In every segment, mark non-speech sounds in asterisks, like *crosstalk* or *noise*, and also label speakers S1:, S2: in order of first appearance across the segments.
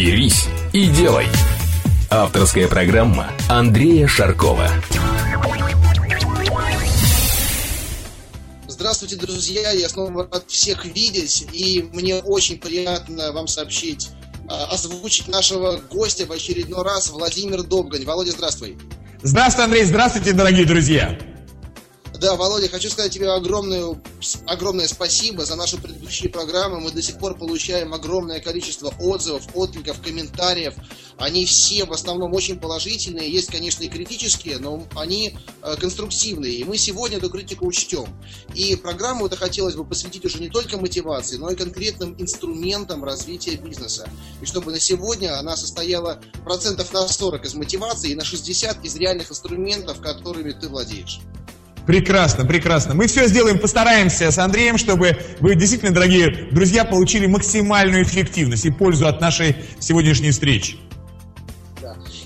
S1: «Берись и делай» Авторская программа Андрея Шаркова.
S2: Здравствуйте, друзья! Я снова рад всех видеть, и мне очень приятно вам сообщить, а, озвучить нашего гостя в очередной раз, Владимир Добгань. Володя, здравствуй!
S3: Здравствуй, Андрей! Здравствуйте, дорогие друзья!
S2: Да, Володя, хочу сказать тебе огромное, огромное спасибо за наши предыдущие программы. Мы до сих пор получаем огромное количество отзывов, откликов, комментариев. Они все в основном очень положительные. Есть, конечно, и критические, но они э, конструктивные. И мы сегодня эту критику учтем. И программу это хотелось бы посвятить уже не только мотивации, но и конкретным инструментам развития бизнеса. И чтобы на сегодня она состояла процентов на 40 из мотивации и на 60 из реальных инструментов, которыми ты владеешь.
S3: Прекрасно, прекрасно. Мы все сделаем, постараемся с Андреем, чтобы вы действительно, дорогие друзья, получили максимальную эффективность и пользу от нашей сегодняшней встречи.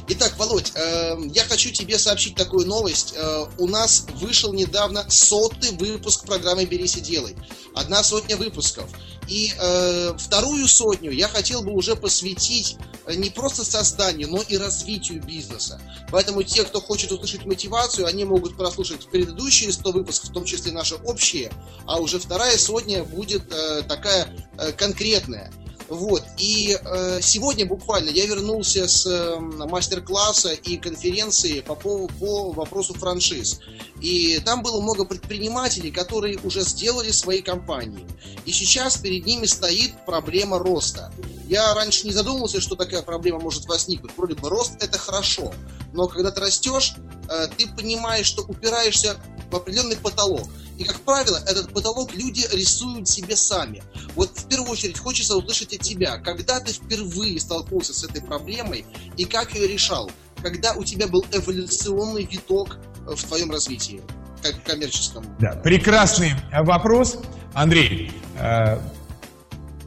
S2: Итак, Володь, э, я хочу тебе сообщить такую новость. Э, у нас вышел недавно сотый выпуск программы «Берись и делай». Одна сотня выпусков. И э, вторую сотню я хотел бы уже посвятить э, не просто созданию, но и развитию бизнеса. Поэтому те, кто хочет услышать мотивацию, они могут прослушать предыдущие 100 выпусков, в том числе наши общие, а уже вторая сотня будет э, такая э, конкретная. Вот. И э, сегодня буквально я вернулся с э, мастер-класса и конференции по, по, по вопросу франшиз. И там было много предпринимателей, которые уже сделали свои компании. И сейчас перед ними стоит проблема роста. Я раньше не задумывался, что такая проблема может возникнуть. Вроде бы рост это хорошо. Но когда ты растешь, э, ты понимаешь, что упираешься в определенный потолок. И, как правило, этот потолок люди рисуют себе сами. Вот в первую очередь хочется услышать от тебя, когда ты впервые столкнулся с этой проблемой и как ее решал? Когда у тебя был эволюционный виток в твоем развитии, как коммерческом?
S3: Да, прекрасный вопрос, Андрей. Э,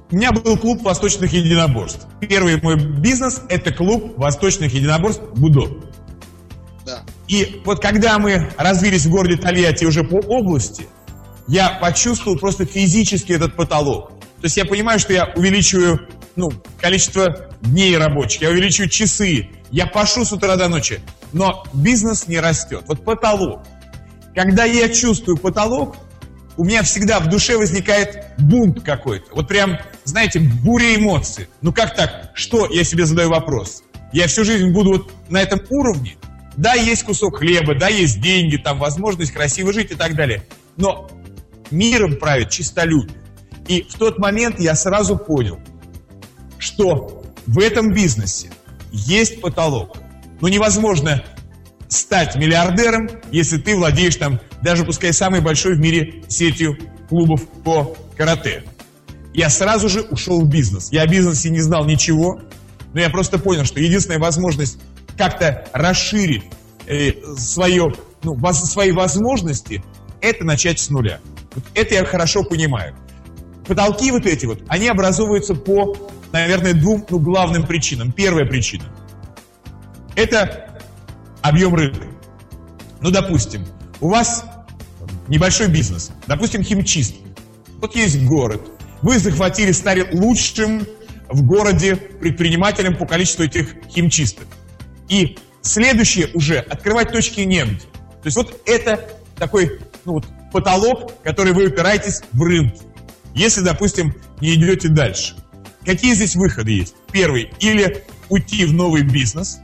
S3: у меня был клуб восточных единоборств. Первый мой бизнес – это клуб восточных единоборств «Будо». И вот когда мы развились в городе Тольятти уже по области, я почувствовал просто физически этот потолок. То есть я понимаю, что я увеличиваю ну, количество дней рабочих, я увеличиваю часы, я пашу с утра до ночи, но бизнес не растет. Вот потолок. Когда я чувствую потолок, у меня всегда в душе возникает бунт какой-то. Вот прям, знаете, буря эмоций. Ну как так? Что? Я себе задаю вопрос. Я всю жизнь буду вот на этом уровне? Да, есть кусок хлеба, да, есть деньги, там возможность красиво жить и так далее. Но миром правит чистолюбие. И в тот момент я сразу понял, что в этом бизнесе есть потолок. Но невозможно стать миллиардером, если ты владеешь там, даже пускай самой большой в мире сетью клубов по карате. Я сразу же ушел в бизнес. Я о бизнесе не знал ничего, но я просто понял, что единственная возможность как-то расширить э, свое, ну, воз, свои возможности, это начать с нуля. Вот это я хорошо понимаю. Потолки вот эти вот, они образовываются по, наверное, двум ну, главным причинам. Первая причина – это объем рынка. Ну, допустим, у вас небольшой бизнес, допустим, химчистка. Вот есть город, вы захватили, стали лучшим в городе предпринимателем по количеству этих химчисток. И следующее уже открывать точки негде. То есть вот это такой ну, вот, потолок, который вы упираетесь в рынке. Если, допустим, не идете дальше. Какие здесь выходы есть? Первый, или уйти в новый бизнес,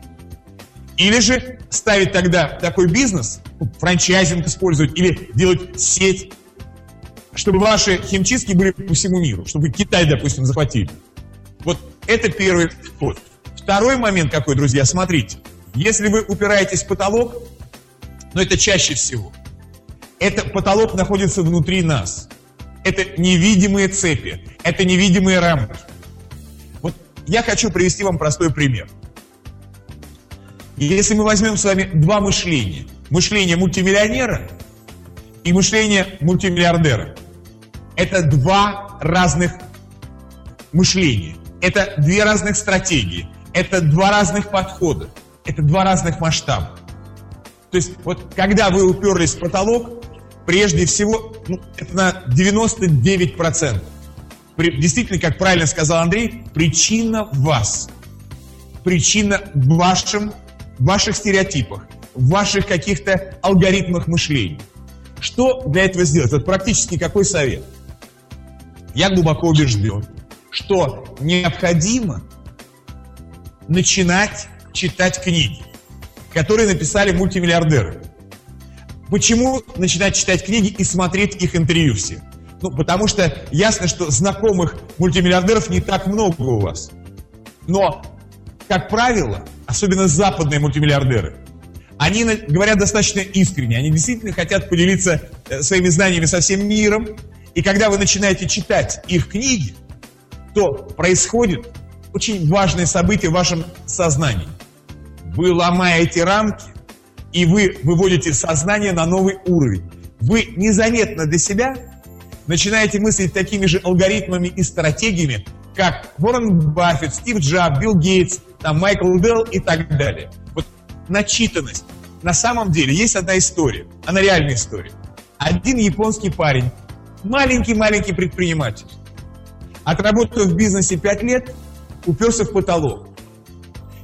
S3: или же ставить тогда такой бизнес, ну, франчайзинг использовать, или делать сеть, чтобы ваши химчистки были по всему миру, чтобы Китай, допустим, захватили. Вот это первый вход. Второй момент какой, друзья, смотрите. Если вы упираетесь в потолок, но это чаще всего, это потолок находится внутри нас. Это невидимые цепи, это невидимые рамки. Вот я хочу привести вам простой пример. Если мы возьмем с вами два мышления, мышление мультимиллионера и мышление мультимиллиардера, это два разных мышления, это две разных стратегии, это два разных подхода, это два разных масштаба. То есть вот когда вы уперлись в потолок, прежде всего, ну, это на 99%. При, действительно, как правильно сказал Андрей, причина в вас. Причина в вашем ваших стереотипах, в ваших каких-то алгоритмах мышления. Что для этого сделать? Вот практически какой совет? Я глубоко убежден, что необходимо начинать читать книги, которые написали мультимиллиардеры. Почему начинать читать книги и смотреть их интервью все? Ну, потому что ясно, что знакомых мультимиллиардеров не так много у вас. Но, как правило, особенно западные мультимиллиардеры, они говорят достаточно искренне, они действительно хотят поделиться э, своими знаниями со всем миром, и когда вы начинаете читать их книги, то происходит очень важное событие в вашем сознании. Вы ломаете рамки, и вы выводите сознание на новый уровень. Вы незаметно для себя начинаете мыслить такими же алгоритмами и стратегиями, как Уоррен Баффет, Стив Джаб, Билл Гейтс, там, Майкл Делл и так далее. Вот начитанность. На самом деле есть одна история, она реальная история. Один японский парень, маленький-маленький предприниматель, отработав в бизнесе 5 лет, уперся в потолок.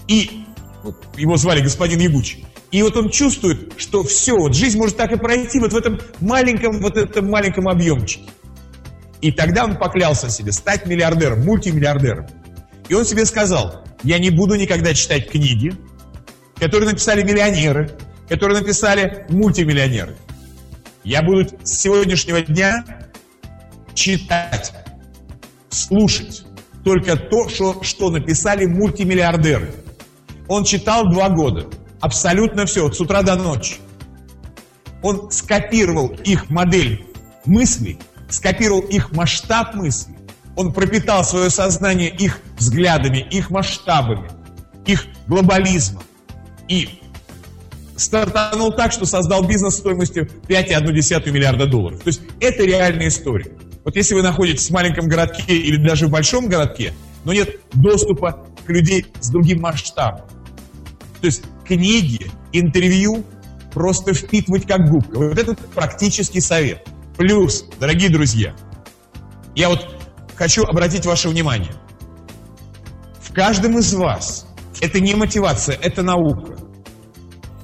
S3: И вот, его звали господин Ягучий. И вот он чувствует, что все, вот жизнь может так и пройти вот в этом маленьком, вот этом маленьком объемчике. И тогда он поклялся себе стать миллиардером, мультимиллиардером. И он себе сказал, я не буду никогда читать книги, которые написали миллионеры, которые написали мультимиллионеры. Я буду с сегодняшнего дня читать, слушать только то, что, что написали мультимиллиардеры. Он читал два года. Абсолютно все, с утра до ночи. Он скопировал их модель мыслей скопировал их масштаб мысли, он пропитал свое сознание их взглядами, их масштабами, их глобализмом. И стартанул так, что создал бизнес стоимостью 5,1 миллиарда долларов. То есть это реальная история. Вот если вы находитесь в маленьком городке или даже в большом городке, но нет доступа к людей с другим масштабом. То есть книги, интервью просто впитывать как губка. Вот это практический совет. Плюс, дорогие друзья, я вот хочу обратить ваше внимание. В каждом из вас, это не мотивация, это наука,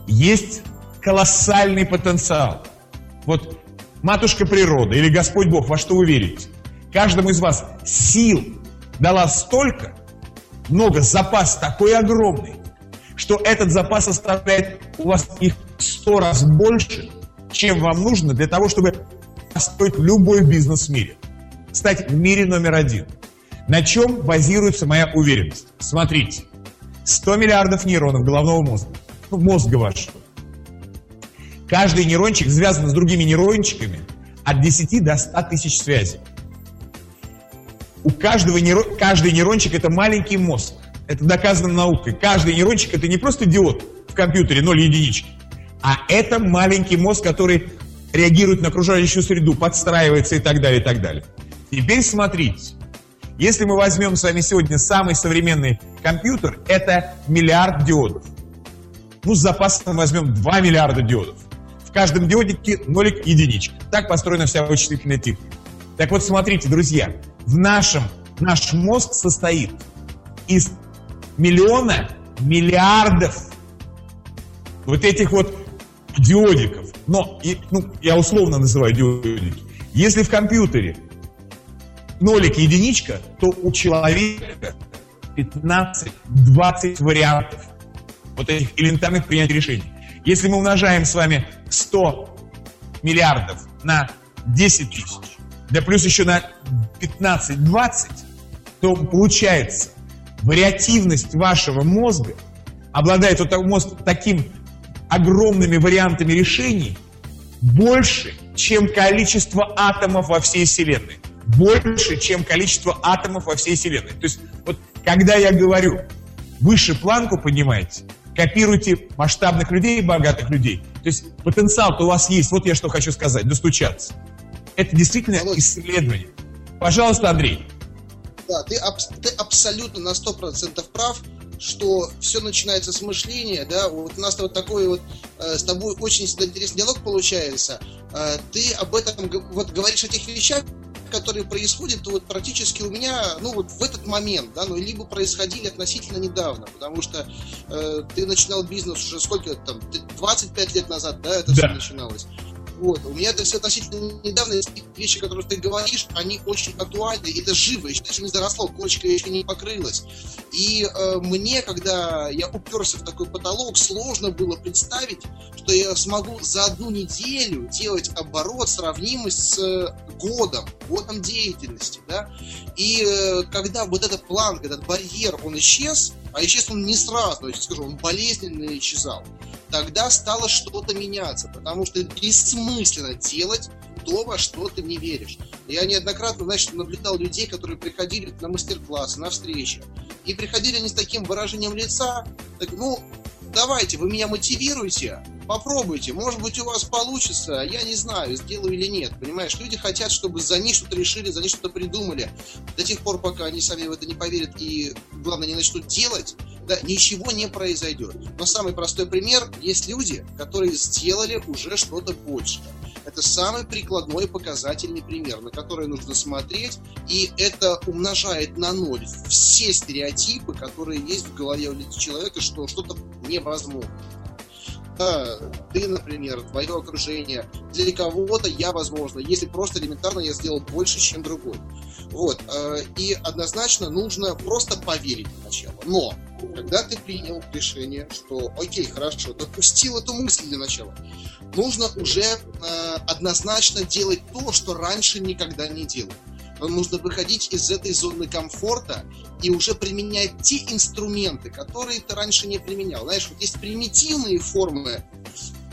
S3: есть колоссальный потенциал. Вот матушка природа или Господь Бог, во что вы верите, каждому из вас сил дала столько, много, запас такой огромный, что этот запас составляет у вас их сто раз больше, чем вам нужно для того, чтобы построить любой бизнес в мире. Стать в мире номер один. На чем базируется моя уверенность? Смотрите, 100 миллиардов нейронов головного мозга, ну, мозга вашего. Каждый нейрончик связан с другими нейрончиками от 10 до 100 тысяч связей. У каждого нейрон, каждый нейрончик это маленький мозг. Это доказано наукой. Каждый нейрончик это не просто диод в компьютере 0 единички, а это маленький мозг, который реагирует на окружающую среду, подстраивается и так далее, и так далее. Теперь смотрите. Если мы возьмем с вами сегодня самый современный компьютер, это миллиард диодов. Ну, с запасом возьмем 2 миллиарда диодов. Каждом диодике нолик единичка. Так построена вся вычислительная техника. Так вот, смотрите, друзья, в нашем, наш мозг состоит из миллиона миллиардов вот этих вот диодиков. Но, и, ну, я условно называю диодики. Если в компьютере нолик единичка, то у человека 15-20 вариантов вот этих элементарных принятий решений. Если мы умножаем с вами 100 миллиардов на 10 тысяч, да плюс еще на 15-20, то получается вариативность вашего мозга обладает вот мозг таким огромными вариантами решений больше, чем количество атомов во всей Вселенной. Больше, чем количество атомов во всей Вселенной. То есть вот когда я говорю, выше планку поднимайте, копируйте масштабных людей, богатых людей. То есть потенциал-то у вас есть. Вот я что хочу сказать, достучаться. Это действительно Володь. исследование. Пожалуйста, Андрей.
S2: Да, ты, ты абсолютно на 100% прав что все начинается с мышления, да, вот у нас вот такой вот э, с тобой очень интересный диалог получается. Э, ты об этом вот говоришь о тех вещах, которые происходят вот практически у меня, ну вот в этот момент, да, ну либо происходили относительно недавно, потому что э, ты начинал бизнес уже сколько там, 25 лет назад, да, это да. все начиналось. Вот. У меня это все относительно недавно. Вещи, которые ты говоришь, они очень актуальны. Это живо, еще даже не заросло, корочка еще не покрылась. И э, мне, когда я уперся в такой потолок, сложно было представить, что я смогу за одну неделю делать оборот, сравнимый с э, годом, годом деятельности. Да? И э, когда вот этот план, этот барьер, он исчез, а исчез он не сразу, я скажу, он болезненно исчезал, тогда стало что-то меняться, потому что бессмысленно делать то, во что ты не веришь. Я неоднократно, значит, наблюдал людей, которые приходили на мастер-классы, на встречи, и приходили они с таким выражением лица, так, ну, давайте, вы меня мотивируете, попробуйте, может быть, у вас получится, я не знаю, сделаю или нет, понимаешь? Люди хотят, чтобы за них что-то решили, за них что-то придумали. До тех пор, пока они сами в это не поверят и, главное, не начнут делать, да, ничего не произойдет. Но самый простой пример, есть люди, которые сделали уже что-то больше. Это самый прикладной показательный пример, на который нужно смотреть, и это умножает на ноль все стереотипы, которые есть в голове у человека, что что-то невозможно. Да, ты, например, твое окружение. Для кого-то я, возможно, если просто элементарно я сделал больше, чем другой. Вот. Э, и однозначно нужно просто поверить сначала. Но когда ты принял решение, что окей, хорошо, допустил эту мысль для начала, нужно уже э, однозначно делать то, что раньше никогда не делал. Нужно выходить из этой зоны комфорта и уже применять те инструменты, которые ты раньше не применял. Знаешь, вот есть примитивные формы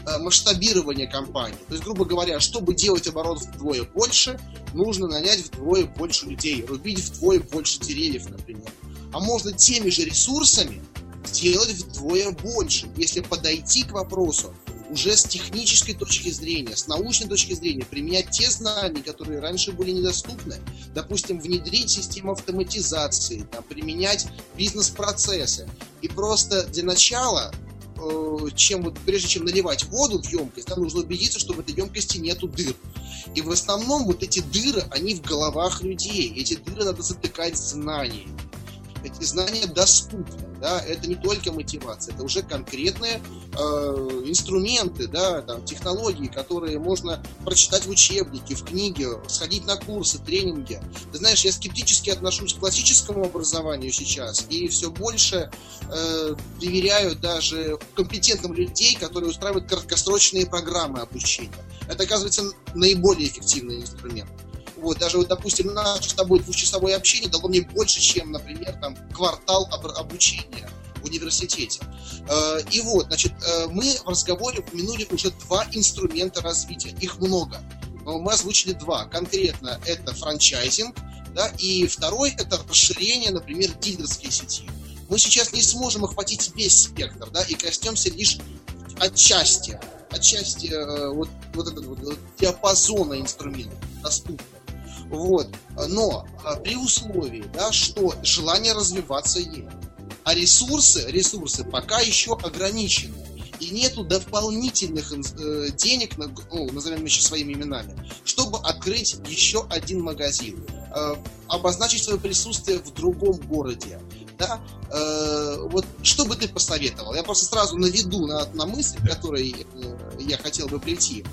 S2: э, масштабирования компании. То есть, грубо говоря, чтобы делать оборот вдвое больше, нужно нанять вдвое больше людей, рубить вдвое больше деревьев, например. А можно теми же ресурсами сделать вдвое больше, если подойти к вопросу уже с технической точки зрения, с научной точки зрения, применять те знания, которые раньше были недоступны, допустим, внедрить систему автоматизации, там, применять бизнес-процессы. И просто для начала э, чем вот прежде чем наливать воду в емкость, там нужно убедиться, что в этой емкости нету дыр. И в основном вот эти дыры, они в головах людей. Эти дыры надо затыкать знаниями эти знания доступны, да, это не только мотивация, это уже конкретные э, инструменты, да, там, технологии, которые можно прочитать в учебнике, в книге, сходить на курсы, тренинги. Ты знаешь, я скептически отношусь к классическому образованию сейчас и все больше э, доверяю даже компетентным людей, которые устраивают краткосрочные программы обучения. Это, оказывается, наиболее эффективный инструмент. Вот, даже, вот, допустим, наше с тобой двухчасовое общение дало мне больше, чем, например, там, квартал об обучения в университете. Э, и вот, значит, э, мы в разговоре упомянули уже два инструмента развития. Их много. Но мы озвучили два. Конкретно это франчайзинг, да, и второй это расширение, например, дилерской сети. Мы сейчас не сможем охватить весь спектр, да, и коснемся лишь отчасти, отчасти э, вот, вот этот вот, диапазона инструментов доступных. Вот. Но а, при условии, да, что желание развиваться есть. А ресурсы, ресурсы пока еще ограничены. И нету дополнительных э, денег, ну, назовем еще своими именами, чтобы открыть еще один магазин, э, обозначить свое присутствие в другом городе. Да? Э, вот что бы ты посоветовал? Я просто сразу наведу на, на мысль, которой э, я хотел бы прийти.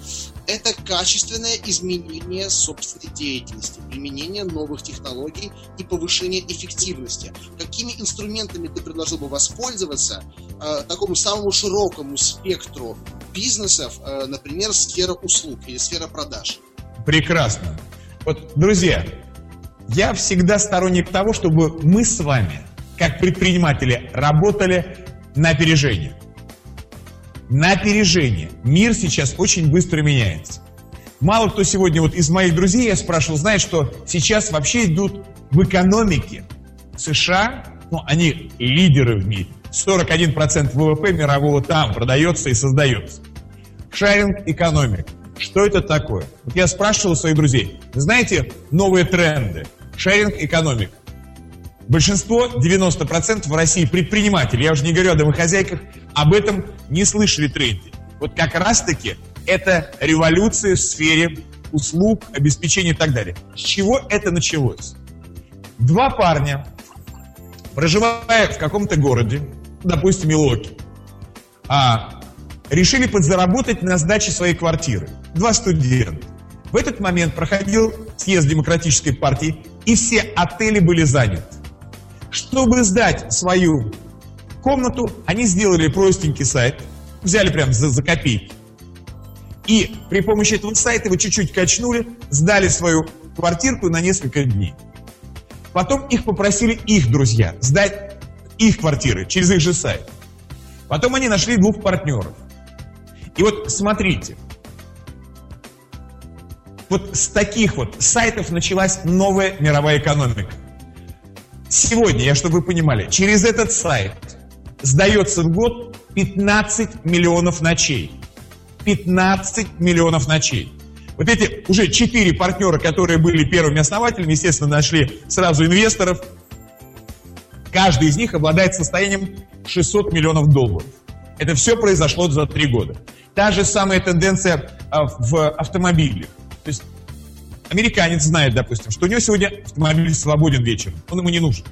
S2: Это качественное изменение собственной деятельности, применение новых технологий и повышение эффективности. Какими инструментами ты предложил бы воспользоваться э, такому самому широкому спектру бизнесов, э, например, сфера услуг или сфера продаж?
S3: Прекрасно. Вот, друзья, я всегда сторонник того, чтобы мы с вами как предприниматели, работали на опережение. На опережение. Мир сейчас очень быстро меняется. Мало кто сегодня вот из моих друзей я спрашивал, знает, что сейчас вообще идут в экономике США Ну, они лидеры в мире. 41% ВВП мирового там продается и создается. Шаринг экономик. Что это такое? Вот я спрашивал своих друзей. Знаете новые тренды? Шеринг экономик. Большинство, 90% в России предпринимателей, я уже не говорю о домохозяйках, об этом не слышали тренде. Вот как раз-таки это революция в сфере услуг, обеспечения и так далее. С чего это началось? Два парня, проживая в каком-то городе, допустим, Илоки, а, решили подзаработать на сдаче своей квартиры. Два студента. В этот момент проходил съезд Демократической партии, и все отели были заняты. Чтобы сдать свою комнату, они сделали простенький сайт, взяли прям за, за копейки. И при помощи этого сайта его чуть-чуть качнули, сдали свою квартирку на несколько дней. Потом их попросили их друзья сдать их квартиры через их же сайт. Потом они нашли двух партнеров. И вот смотрите, вот с таких вот сайтов началась новая мировая экономика. Сегодня, я чтобы вы понимали, через этот сайт сдается в год 15 миллионов ночей. 15 миллионов ночей. Вот эти уже четыре партнера, которые были первыми основателями, естественно, нашли сразу инвесторов. Каждый из них обладает состоянием 600 миллионов долларов. Это все произошло за три года. Та же самая тенденция а, в автомобилях. То есть американец знает, допустим, что у него сегодня автомобиль свободен вечером, он ему не нужен.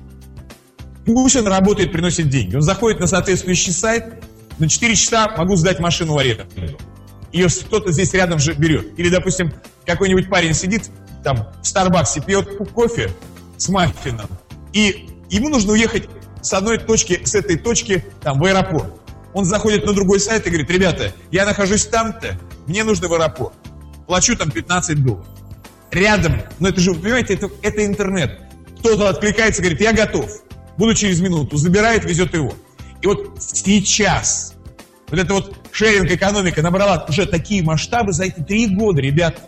S3: Он работает, приносит деньги. Он заходит на соответствующий сайт, на 4 часа могу сдать машину в аренду. Ее кто-то здесь рядом же берет. Или, допустим, какой-нибудь парень сидит там в Старбаксе, пьет кофе с маффином, и ему нужно уехать с одной точки, с этой точки там, в аэропорт. Он заходит на другой сайт и говорит, ребята, я нахожусь там-то, мне нужно в аэропорт плачу там 15 долларов. Рядом, но это же, вы понимаете, это, это интернет. Кто-то откликается, говорит, я готов. Буду через минуту. Забирает, везет его. И вот сейчас вот эта вот шеринг-экономика набрала уже такие масштабы за эти три года, ребят,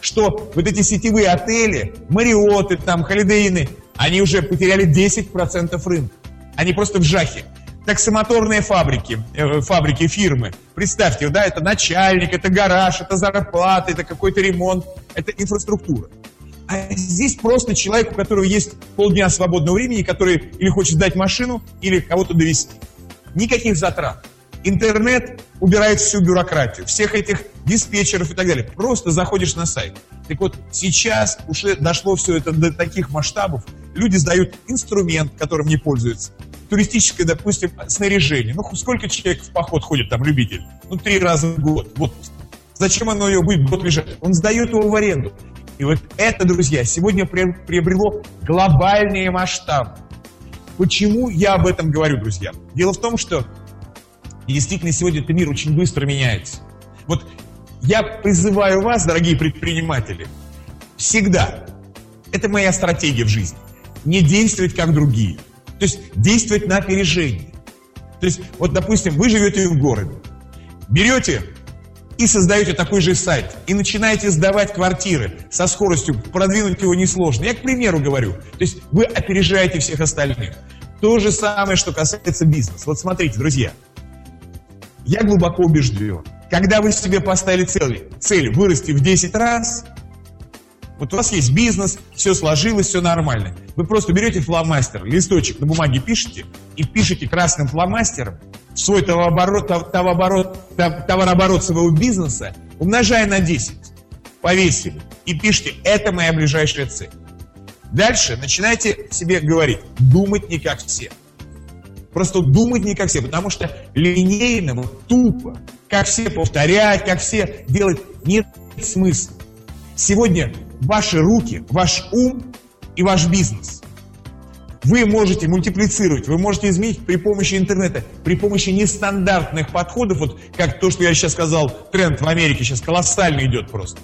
S3: что вот эти сетевые отели, Мариоты, там, Холидейны, они уже потеряли 10% рынка. Они просто в жахе таксомоторные фабрики, э, фабрики, фирмы. Представьте, да, это начальник, это гараж, это зарплата, это какой-то ремонт, это инфраструктура. А здесь просто человек, у которого есть полдня свободного времени, который или хочет сдать машину, или кого-то довести. Никаких затрат. Интернет убирает всю бюрократию, всех этих диспетчеров и так далее. Просто заходишь на сайт. Так вот, сейчас уже дошло все это до таких масштабов. Люди сдают инструмент, которым не пользуются туристическое, допустим, снаряжение. Ну, сколько человек в поход ходит, там, любитель? Ну, три раза в год. Вот зачем оно ее будет год лежать? Он сдает его в аренду. И вот это, друзья, сегодня приобрело глобальные масштабы. Почему я об этом говорю, друзья? Дело в том, что действительно сегодня этот мир очень быстро меняется. Вот я призываю вас, дорогие предприниматели, всегда, это моя стратегия в жизни, не действовать как другие – то есть действовать на опережение. То есть, вот, допустим, вы живете в городе, берете и создаете такой же сайт, и начинаете сдавать квартиры со скоростью, продвинуть его несложно. Я к примеру говорю. То есть вы опережаете всех остальных. То же самое, что касается бизнеса. Вот смотрите, друзья, я глубоко убежден, когда вы себе поставили цель, цель вырасти в 10 раз – вот у вас есть бизнес, все сложилось, все нормально. Вы просто берете фломастер, листочек на бумаге пишете и пишете красным фломастером свой товарооборот, товарооборот, товарооборот своего бизнеса, умножая на 10. Повесили. И пишите, это моя ближайшая цель. Дальше начинайте себе говорить, думать не как все. Просто думать не как все, потому что линейно, тупо, как все повторять, как все делать, нет смысла. Сегодня ваши руки, ваш ум и ваш бизнес. Вы можете мультиплицировать, вы можете изменить при помощи интернета, при помощи нестандартных подходов, вот как то, что я сейчас сказал, тренд в Америке сейчас колоссально идет просто.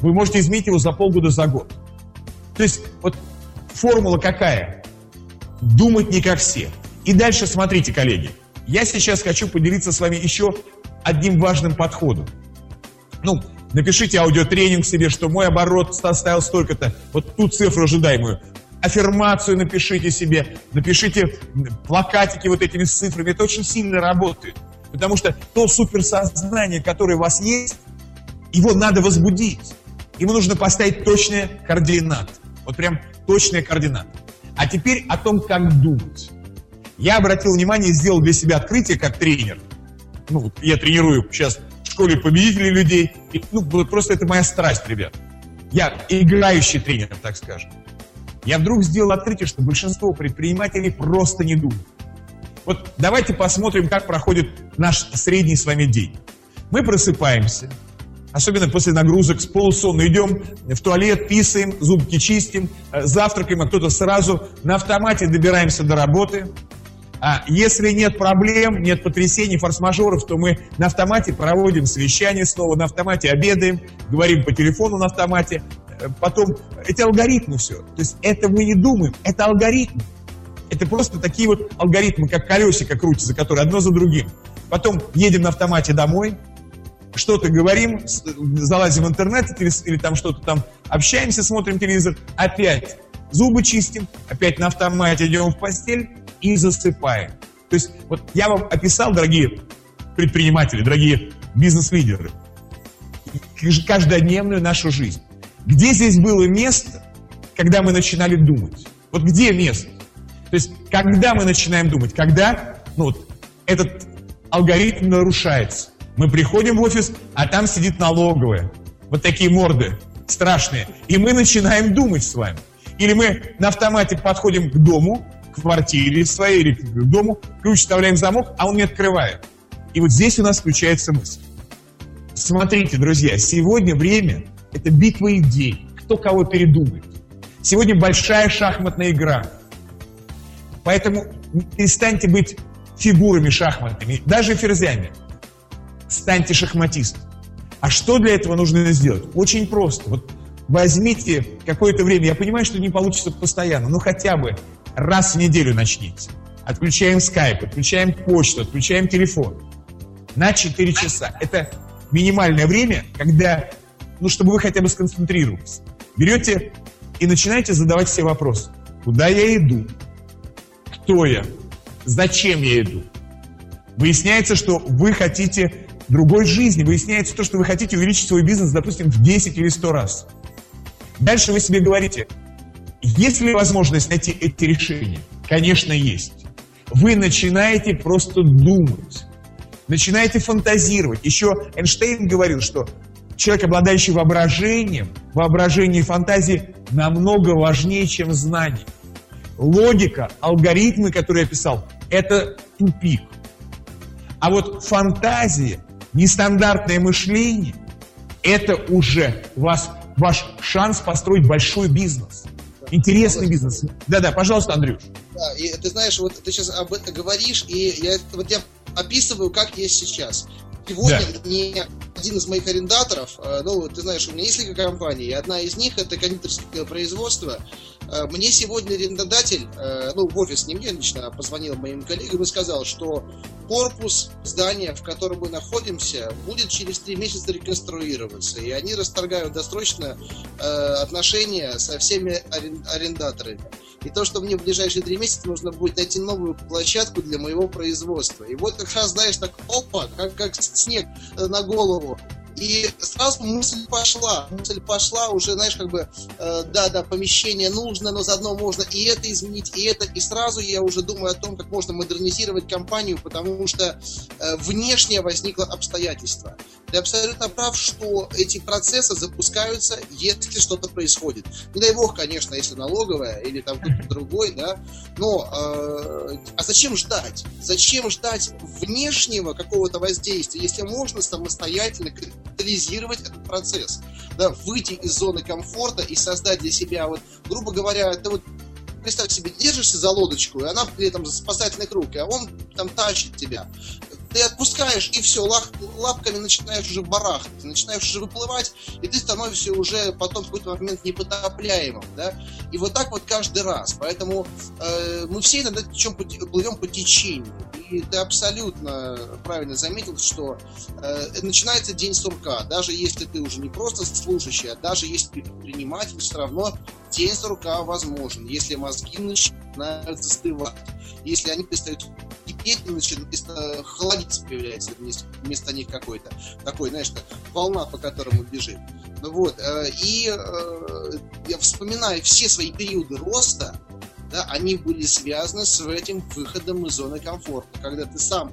S3: Вы можете изменить его за полгода, за год. То есть вот формула какая? Думать не как все. И дальше смотрите, коллеги, я сейчас хочу поделиться с вами еще одним важным подходом. Ну, Напишите аудиотренинг себе, что мой оборот составил столько-то, вот ту цифру ожидаемую. аффирмацию напишите себе, напишите плакатики вот этими цифрами. Это очень сильно работает. Потому что то суперсознание, которое у вас есть, его надо возбудить. Ему нужно поставить точные координаты. Вот прям точные координаты. А теперь о том, как думать. Я обратил внимание и сделал для себя открытие как тренер. Ну, я тренирую сейчас школе победителей людей. И, ну, просто это моя страсть, ребят. Я играющий тренер, так скажем. Я вдруг сделал открытие, что большинство предпринимателей просто не думают. Вот давайте посмотрим, как проходит наш средний с вами день. Мы просыпаемся, особенно после нагрузок с полусонно, идем в туалет, писаем, зубки чистим, э, завтракаем, а кто-то сразу на автомате добираемся до работы. А если нет проблем, нет потрясений, форс-мажоров, то мы на автомате проводим совещание снова, на автомате обедаем, говорим по телефону на автомате. Э, потом, эти алгоритмы все. То есть это мы не думаем, это алгоритмы. Это просто такие вот алгоритмы, как колесико крутятся, которые одно за другим. Потом едем на автомате домой, что-то говорим, залазим в интернет или, или там что-то там, общаемся, смотрим телевизор, опять зубы чистим, опять на автомате идем в постель и засыпаем. То есть вот я вам описал, дорогие предприниматели, дорогие бизнес-лидеры, каждодневную нашу жизнь. Где здесь было место, когда мы начинали думать? Вот где место? То есть, когда мы начинаем думать? Когда ну, вот, этот алгоритм нарушается. Мы приходим в офис, а там сидит налоговая. Вот такие морды страшные. И мы начинаем думать с вами. Или мы на автомате подходим к дому, к квартире своей или к дому, ключ вставляем в замок, а он не открывает. И вот здесь у нас включается мысль. Смотрите, друзья, сегодня время – это битва идей. Кто кого передумает. Сегодня большая шахматная игра. Поэтому перестаньте быть фигурами шахматными, даже ферзями станьте шахматистом. А что для этого нужно сделать? Очень просто. Вот возьмите какое-то время, я понимаю, что не получится постоянно, но хотя бы раз в неделю начните. Отключаем скайп, отключаем почту, отключаем телефон. На 4 часа. Это минимальное время, когда, ну, чтобы вы хотя бы сконцентрировались. Берете и начинаете задавать все вопросы. Куда я иду? Кто я? Зачем я иду? Выясняется, что вы хотите другой жизни. Выясняется то, что вы хотите увеличить свой бизнес, допустим, в 10 или 100 раз. Дальше вы себе говорите, есть ли возможность найти эти решения? Конечно, есть. Вы начинаете просто думать, начинаете фантазировать. Еще Эйнштейн говорил, что человек, обладающий воображением, воображение и фантазии намного важнее, чем знание. Логика, алгоритмы, которые я писал, это тупик. А вот фантазия нестандартное мышление – это уже вас, ваш шанс построить большой бизнес. Интересный бизнес. Да-да, пожалуйста, Андрюш.
S2: Да, и ты знаешь, вот ты сейчас об этом говоришь, и я вот я описываю, как есть сейчас. Сегодня да. не один из моих арендаторов, э, ну, ты знаешь, у меня есть несколько компаний, и одна из них это кондитерское производство. Э, мне сегодня арендодатель, э, ну, в офис не мне лично, а позвонил моим коллегам и сказал, что корпус здания, в котором мы находимся, будет через три месяца реконструироваться, и они расторгают досрочно отношения со всеми арендаторами. И то, что мне в ближайшие три месяца нужно будет найти новую площадку для моего производства. И вот как раз, знаешь, так опа, как, как снег на голову. И сразу мысль пошла, мысль пошла уже, знаешь, как бы, э, да, да, помещение нужно, но заодно можно и это изменить, и это, и сразу я уже думаю о том, как можно модернизировать компанию, потому что э, внешне возникло обстоятельство. Ты абсолютно прав, что эти процессы запускаются, если что-то происходит. Не дай бог, конечно, если налоговая или там кто-то другой, да, но э, а зачем ждать? Зачем ждать внешнего какого-то воздействия, если можно самостоятельно катализировать этот процесс, да, выйти из зоны комфорта и создать для себя, вот, грубо говоря, это вот представь себе, держишься за лодочку, и она при этом за спасательной круг, а он там тащит тебя. Ты отпускаешь, и все, лап, лапками начинаешь уже барахтать, начинаешь уже выплывать, и ты становишься уже потом в какой-то момент непотопляемым, да, и вот так вот каждый раз. Поэтому э, мы все иногда чем плывем по течению. Ты абсолютно правильно заметил, что э, начинается день сурка. Даже если ты уже не просто служащий, а даже если ты предприниматель, все равно день сурка возможен, если мозги начинают застывать, если они перестают кипеть и начинают холодиться появляется вместо, вместо них какой-то такой, знаешь, волна, по которому бежит. Вот, э, и э, я вспоминаю все свои периоды роста, да, они были связаны с этим выходом из зоны комфорта, когда ты сам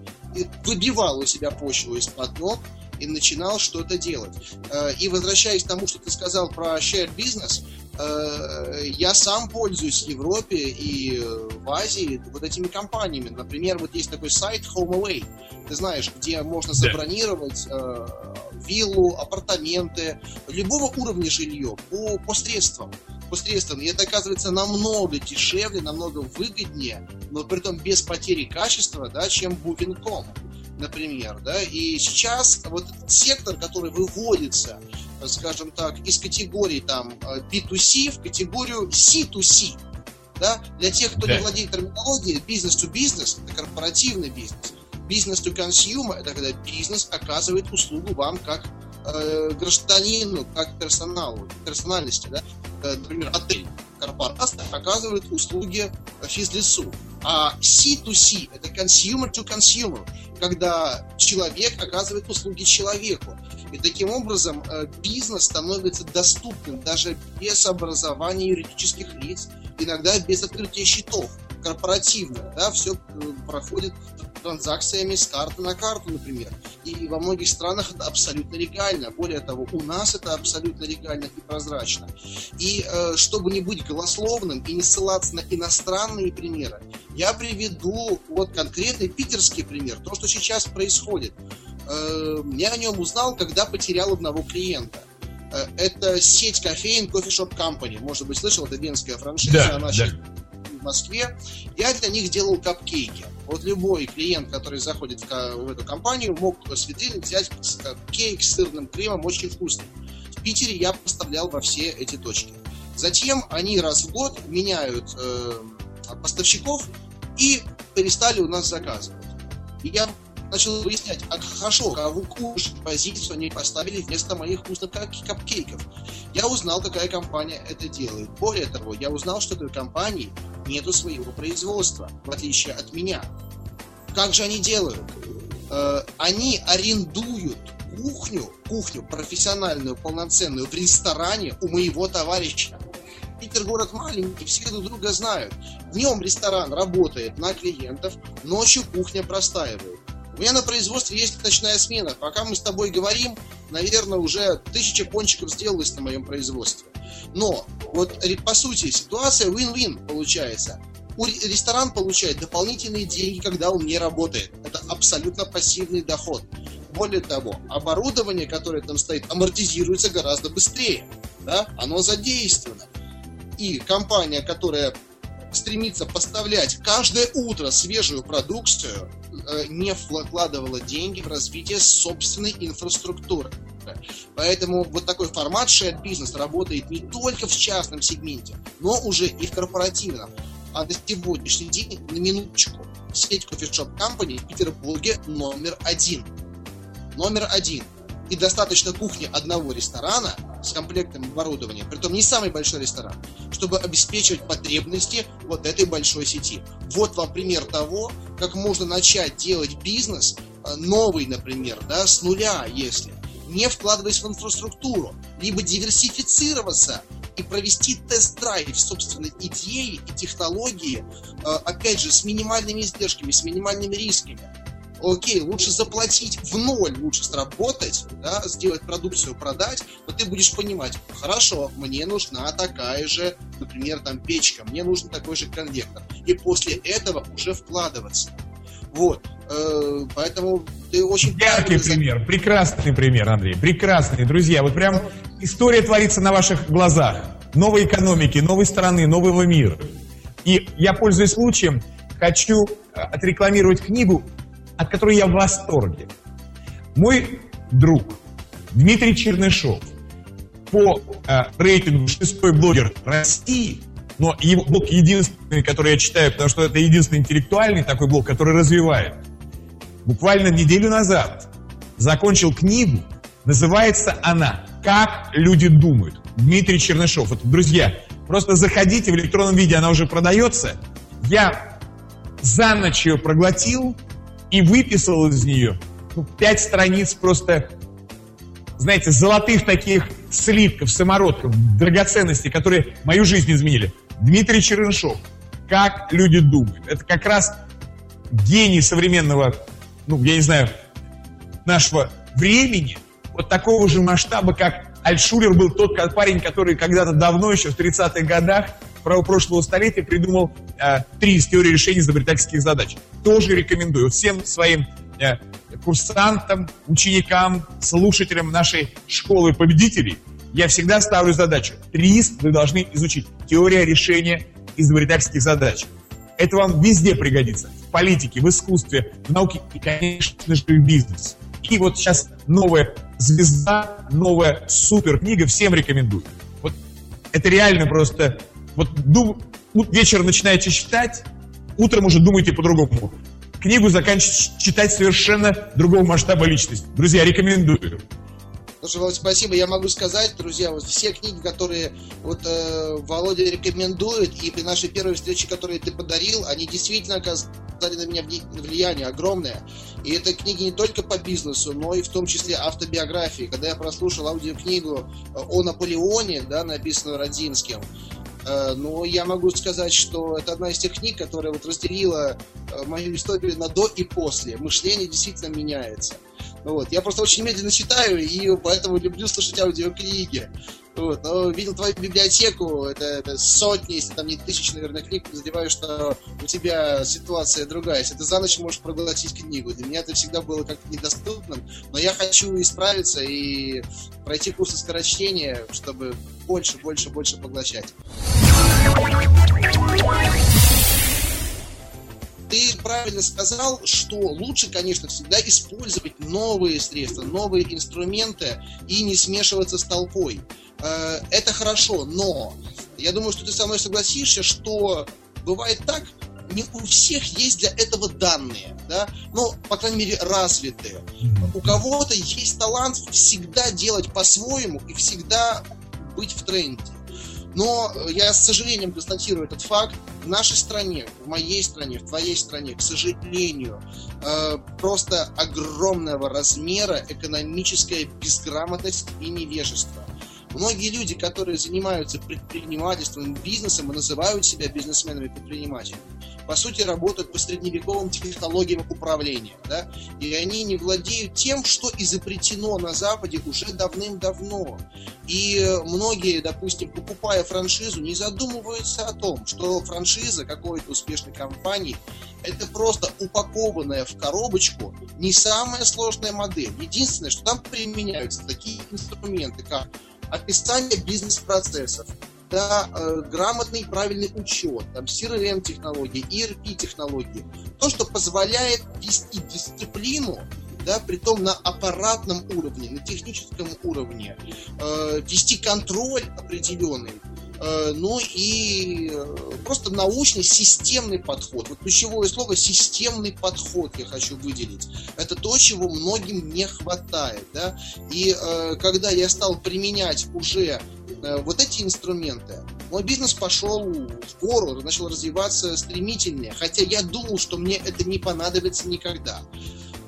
S2: выбивал у себя почву из-под ног и начинал что-то делать. Э, и возвращаясь к тому, что ты сказал про shared business, э, я сам пользуюсь в Европе и в Азии вот этими компаниями. Например, вот есть такой сайт Home Away. Ты знаешь, где можно забронировать э, виллу, апартаменты, любого уровня жилье по, по средствам посредством. И это оказывается намного дешевле, намного выгоднее, но при этом без потери качества, да, чем Booking.com, например. Да? И сейчас вот этот сектор, который выводится, скажем так, из категории там B2C в категорию C2C, да, для тех, кто да. не владеет терминологией, бизнес-to-бизнес, это корпоративный бизнес. Бизнес-to-consumer, это когда бизнес оказывает услугу вам как э, гражданину, как персоналу, персональности, да, э, например, отель, корпорация оказывает услуги физлицу. А C2C – это consumer to consumer, когда человек оказывает услуги человеку. И таким образом э, бизнес становится доступным даже без образования юридических лиц, иногда без открытия счетов корпоративно, да, все э, проходит транзакциями с карты на карту, например. И во многих странах это абсолютно легально. Более того, у нас это абсолютно легально и прозрачно. И э, чтобы не быть голословным и не ссылаться на иностранные примеры, я приведу вот конкретный питерский пример, то, что сейчас происходит. Э, я о нем узнал, когда потерял одного клиента. Э, это сеть кофеин Coffee Shop Company. Может быть, слышал, это венская франшиза. Да, она да. В Москве. Я для них делал капкейки. Вот любой клиент, который заходит в, в эту компанию, мог с витрины взять кейк с сырным кремом, очень вкусный. В Питере я поставлял во все эти точки. Затем они раз в год меняют э, поставщиков и перестали у нас заказывать. И я начал выяснять, а хорошо, какую позицию они поставили вместо моих вкусных капкейков. Я узнал, какая компания это делает. Более того, я узнал, что этой компании нету своего производства, в отличие от меня. Как же они делают? Э, они арендуют кухню, кухню профессиональную, полноценную в ресторане у моего товарища. Питер город маленький, все друг друга знают. Днем ресторан работает на клиентов, ночью кухня простаивает. У меня на производстве есть ночная смена. Пока мы с тобой говорим, наверное, уже тысяча пончиков сделалось на моем производстве. Но вот по сути ситуация win-win получается. Ресторан получает дополнительные деньги, когда он не работает. Это абсолютно пассивный доход. Более того, оборудование, которое там стоит, амортизируется гораздо быстрее. Да? Оно задействовано. И компания, которая стремится поставлять каждое утро свежую продукцию, э, не вкладывала деньги в развитие собственной инфраструктуры. Поэтому вот такой формат shared business работает не только в частном сегменте, но уже и в корпоративном. А на сегодняшний день, на минуточку, сеть Coffee Shop Company в Петербурге номер один. Номер один и достаточно кухни одного ресторана с комплектом оборудования, притом не самый большой ресторан, чтобы обеспечивать потребности вот этой большой сети. Вот вам пример того, как можно начать делать бизнес э, новый, например, да, с нуля, если не вкладываясь в инфраструктуру, либо диверсифицироваться и провести тест-драйв собственной идеи и технологии, э, опять же, с минимальными издержками, с минимальными рисками окей, лучше заплатить в ноль, лучше сработать, да, сделать продукцию, продать, но ты будешь понимать, хорошо, мне нужна такая же, например, там печка, мне нужен такой же конвектор. И после этого уже вкладываться. Вот. Э, поэтому ты очень...
S3: Яркий пример, прекрасный пример, Андрей, прекрасный. Друзья, вот прям история творится на ваших глазах. Новой экономики, новой страны, нового мира. И я, пользуясь случаем, хочу э, отрекламировать книгу от которой я в восторге. Мой друг Дмитрий Чернышов по э, рейтингу шестой блогер России но его блог единственный, который я читаю, потому что это единственный интеллектуальный такой блог, который развивает. Буквально неделю назад закончил книгу, называется она «Как люди думают». Дмитрий Чернышов. Вот, друзья, просто заходите в электронном виде, она уже продается. Я за ночь ее проглотил и выписал из нее ну, пять страниц просто, знаете, золотых таких слитков, самородков, драгоценностей, которые мою жизнь изменили. Дмитрий Чернышов. Как люди думают. Это как раз гений современного, ну, я не знаю, нашего времени, вот такого же масштаба, как Альшулер был тот парень, который когда-то давно, еще в 30-х годах, прошлого столетия, придумал э, три из теории решения изобретательских задач. Тоже рекомендую всем своим э, курсантам, ученикам, слушателям нашей школы победителей. Я всегда ставлю задачу. ТРИС вы должны изучить. Теория решения изобретательских задач. Это вам везде пригодится. В политике, в искусстве, в науке и, конечно же, в бизнесе. И вот сейчас новая звезда, новая супер книга, всем рекомендую. Вот это реально просто... Вот дум, вечер начинаете читать, утром уже думаете по-другому. Книгу заканчиваете читать совершенно другого масштаба личности. Друзья, рекомендую.
S2: Слушай, Володь, спасибо. Я могу сказать, друзья, вот все книги, которые вот э, Володя рекомендует, и при нашей первой встрече, которые ты подарил, они действительно оказали на меня влияние огромное. И это книги не только по бизнесу, но и в том числе автобиографии. Когда я прослушал аудиокнигу о Наполеоне, да, написанную Родзинским, э, но я могу сказать, что это одна из тех книг, которая вот разделила э, мою историю на до и после. Мышление действительно меняется. Вот. Я просто очень медленно читаю, и поэтому люблю слушать аудиокниги. Вот. Но видел твою библиотеку, это, это сотни, если там не тысячи, наверное, книг, подозреваю, что у тебя ситуация другая. Если ты за ночь можешь проглотить книгу. Для меня это всегда было как-то недоступным, но я хочу исправиться и пройти курсы скорочтения, чтобы больше, больше, больше поглощать правильно сказал, что лучше, конечно, всегда использовать новые средства, новые инструменты и не смешиваться с толпой. Э, это хорошо, но я думаю, что ты со мной согласишься, что бывает так, не у всех есть для этого данные, да, ну, по крайней мере, развитые. У кого-то есть талант всегда делать по-своему и всегда быть в тренде. Но я с сожалением констатирую этот факт. В нашей стране, в моей стране, в твоей стране, к сожалению, э, просто огромного размера экономическая безграмотность и невежество. Многие люди, которые занимаются предпринимательством, бизнесом и называют себя бизнесменами-предпринимателями, по сути, работают по средневековым технологиям управления. Да? И они не владеют тем, что изобретено на Западе уже давным-давно. И многие, допустим, покупая франшизу, не задумываются о том, что франшиза какой-то успешной компании это просто упакованная в коробочку не самая сложная модель. Единственное, что там применяются такие инструменты, как описание бизнес-процессов, да, э, грамотный правильный учет, там, CRM-технологии, ERP-технологии. То, что позволяет вести дисциплину, да, притом на аппаратном уровне, на техническом уровне, э, вести контроль определенный, э, ну и э, просто научный системный подход. Вот ключевое слово системный подход я хочу выделить. Это то, чего многим не хватает. Да? И э, когда я стал применять уже вот эти инструменты, мой бизнес пошел в гору, начал развиваться стремительнее, хотя я думал, что мне это не понадобится никогда.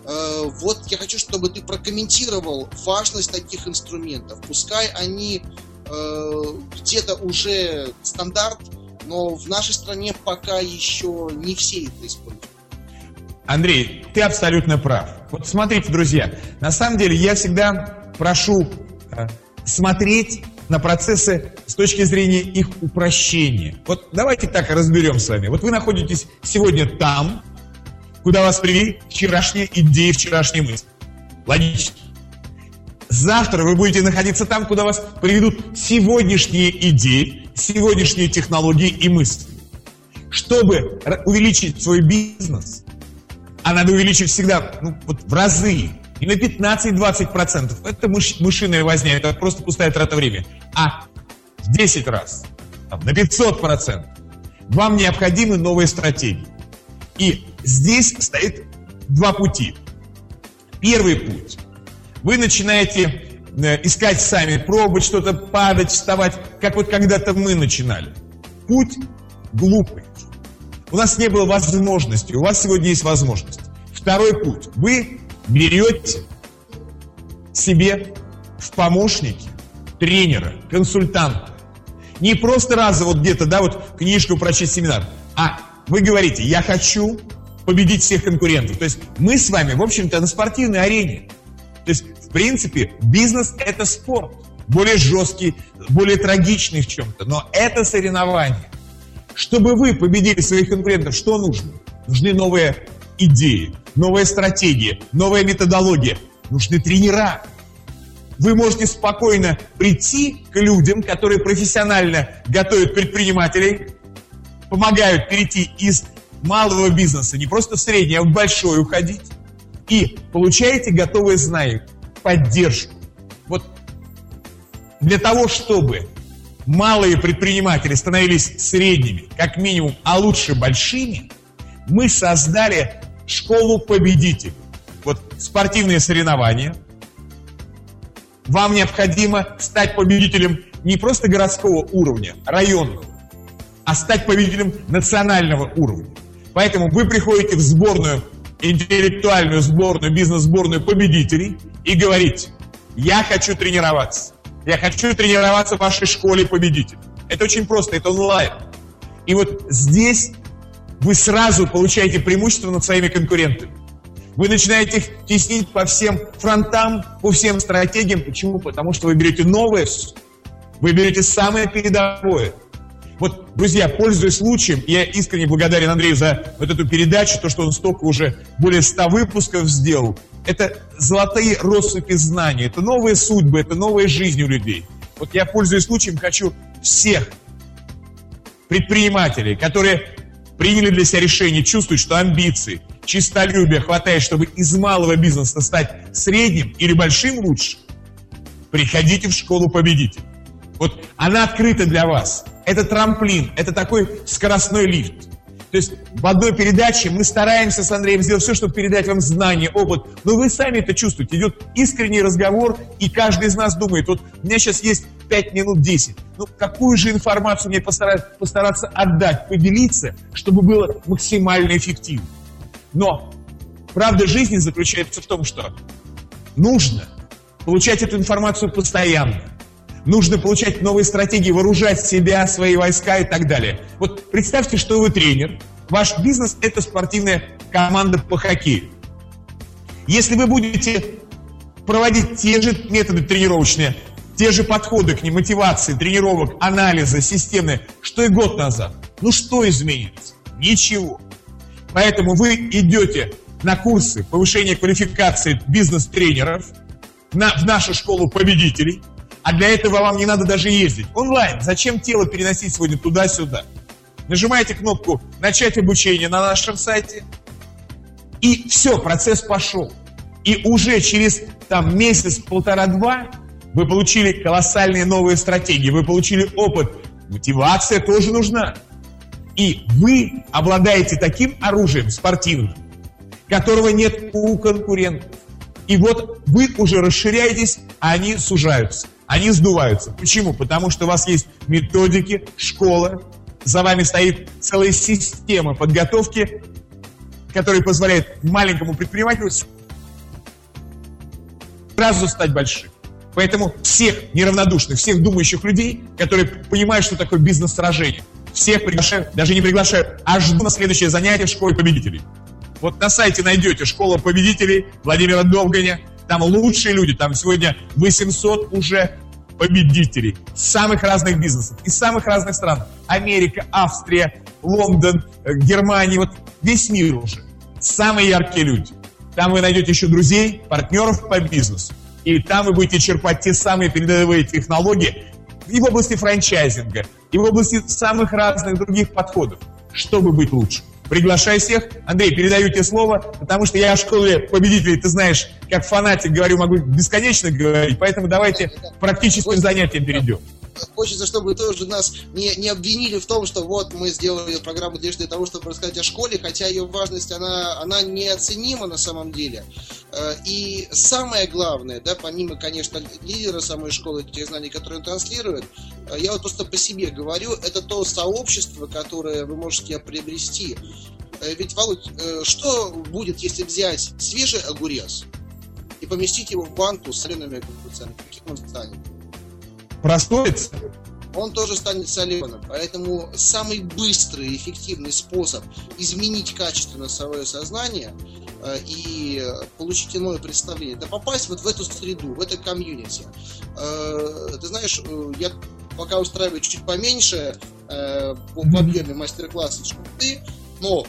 S2: Э, вот я хочу, чтобы ты прокомментировал важность таких инструментов. Пускай они э, где-то уже стандарт, но в нашей стране пока еще не все это используют.
S3: Андрей, ты абсолютно прав. Вот смотрите, друзья, на самом деле я всегда прошу смотреть на процессы с точки зрения их упрощения. Вот давайте так разберем с вами. Вот вы находитесь сегодня там, куда вас привели вчерашние идеи, вчерашние мысли. Логично. Завтра вы будете находиться там, куда вас приведут сегодняшние идеи, сегодняшние технологии и мысли. Чтобы увеличить свой бизнес, а надо увеличить всегда ну, вот в разы, и на 15-20%. Это мыш, мышиная возня, это просто пустая трата времени. А в 10 раз, на 500%. Вам необходимы новые стратегии. И здесь стоит два пути. Первый путь. Вы начинаете э, искать сами, пробовать что-то, падать, вставать, как вот когда-то мы начинали. Путь глупый. У нас не было возможности, у вас сегодня есть возможность. Второй путь. Вы берете себе в помощники тренера, консультанта. Не просто раз вот где-то, да, вот книжку прочесть, семинар, а вы говорите, я хочу победить всех конкурентов. То есть мы с вами, в общем-то, на спортивной арене. То есть, в принципе, бизнес – это спорт. Более жесткий, более трагичный в чем-то. Но это соревнование. Чтобы вы победили своих конкурентов, что нужно? Нужны новые идеи, новая стратегия, новая методология. Нужны тренера. Вы можете спокойно прийти к людям, которые профессионально готовят предпринимателей, помогают перейти из малого бизнеса, не просто в средний, а в большой уходить, и получаете готовые знания, поддержку. Вот для того, чтобы малые предприниматели становились средними, как минимум, а лучше большими, мы создали школу победителей. Вот спортивные соревнования. Вам необходимо стать победителем не просто городского уровня, районного, а стать победителем национального уровня. Поэтому вы приходите в сборную, интеллектуальную сборную, бизнес-сборную победителей и говорите, я хочу тренироваться. Я хочу тренироваться в вашей школе победителей. Это очень просто, это онлайн. И вот здесь вы сразу получаете преимущество над своими конкурентами. Вы начинаете их теснить по всем фронтам, по всем стратегиям. Почему? Потому что вы берете новое, вы берете самое передовое. Вот, друзья, пользуясь случаем, я искренне благодарен Андрею за вот эту передачу, то, что он столько уже, более ста выпусков сделал. Это золотые россыпи знаний, это новые судьбы, это новая жизнь у людей. Вот я, пользуясь случаем, хочу всех предпринимателей, которые приняли для себя решение, чувствуют, что амбиции, чистолюбия хватает, чтобы из малого бизнеса стать средним или большим лучше, приходите в школу победителей. Вот она открыта для вас. Это трамплин, это такой скоростной лифт. То есть в одной передаче мы стараемся с Андреем сделать все, чтобы передать вам знания, опыт. Но вы сами это чувствуете. Идет искренний разговор, и каждый из нас думает, вот у меня сейчас есть 5 минут 10. Ну, какую же информацию мне постараться, постараться отдать, поделиться, чтобы было максимально эффективно. Но правда жизни заключается в том, что нужно получать эту информацию постоянно. Нужно получать новые стратегии, вооружать себя, свои войска и так далее. Вот представьте, что вы тренер. Ваш бизнес – это спортивная команда по хоккею. Если вы будете проводить те же методы тренировочные, те же подходы к ним, мотивации, тренировок, анализа, системы, что и год назад, ну что изменится? Ничего. Поэтому вы идете на курсы повышения квалификации бизнес-тренеров, на, в нашу школу победителей – а для этого вам не надо даже ездить. Онлайн. Зачем тело переносить сегодня туда-сюда? Нажимаете кнопку «Начать обучение» на нашем сайте. И все, процесс пошел. И уже через там месяц, полтора-два вы получили колоссальные новые стратегии, вы получили опыт. Мотивация тоже нужна. И вы обладаете таким оружием спортивным, которого нет у конкурентов. И вот вы уже расширяетесь, а они сужаются они сдуваются. Почему? Потому что у вас есть методики, школа, за вами стоит целая система подготовки, которая позволяет маленькому предпринимателю сразу стать большим. Поэтому всех неравнодушных, всех думающих людей, которые понимают, что такое бизнес-сражение, всех приглашаю, даже не приглашаю, а жду на следующее занятие в школе победителей. Вот на сайте найдете «Школа победителей» Владимира Довганя, там лучшие люди, там сегодня 800 уже победителей самых разных бизнесов, из самых разных стран. Америка, Австрия, Лондон, э, Германия, вот весь мир уже. Самые яркие люди. Там вы найдете еще друзей, партнеров по бизнесу. И там вы будете черпать те самые передовые технологии и в области франчайзинга, и в области самых разных других подходов, чтобы быть лучше. Приглашай всех. Андрей, передаю тебе слово, потому что я в школе победителей, ты знаешь, как фанатик говорю, могу бесконечно говорить, поэтому давайте к практическим занятиям перейдем.
S2: Хочется, чтобы тоже нас не, не обвинили в том, что вот мы сделали программу лишь для того, чтобы рассказать о школе, хотя ее важность, она, она неоценима на самом деле. Э, и самое главное, да, помимо, конечно, лидера самой школы, тех знаний, которые он транслирует, э, я вот просто по себе говорю, это то сообщество, которое вы можете приобрести. Э, ведь, Володь, что будет, если взять свежий огурец и поместить его в банку с солеными огурцами? Каким он станет?
S3: Прослоится,
S2: он тоже станет соленым. Поэтому самый быстрый и эффективный способ изменить качественно свое сознание э, и получить иное представление, это попасть вот в эту среду, в это комьюнити. Э, ты знаешь, э, я пока устраиваю чуть поменьше по объеме мастер-класса, но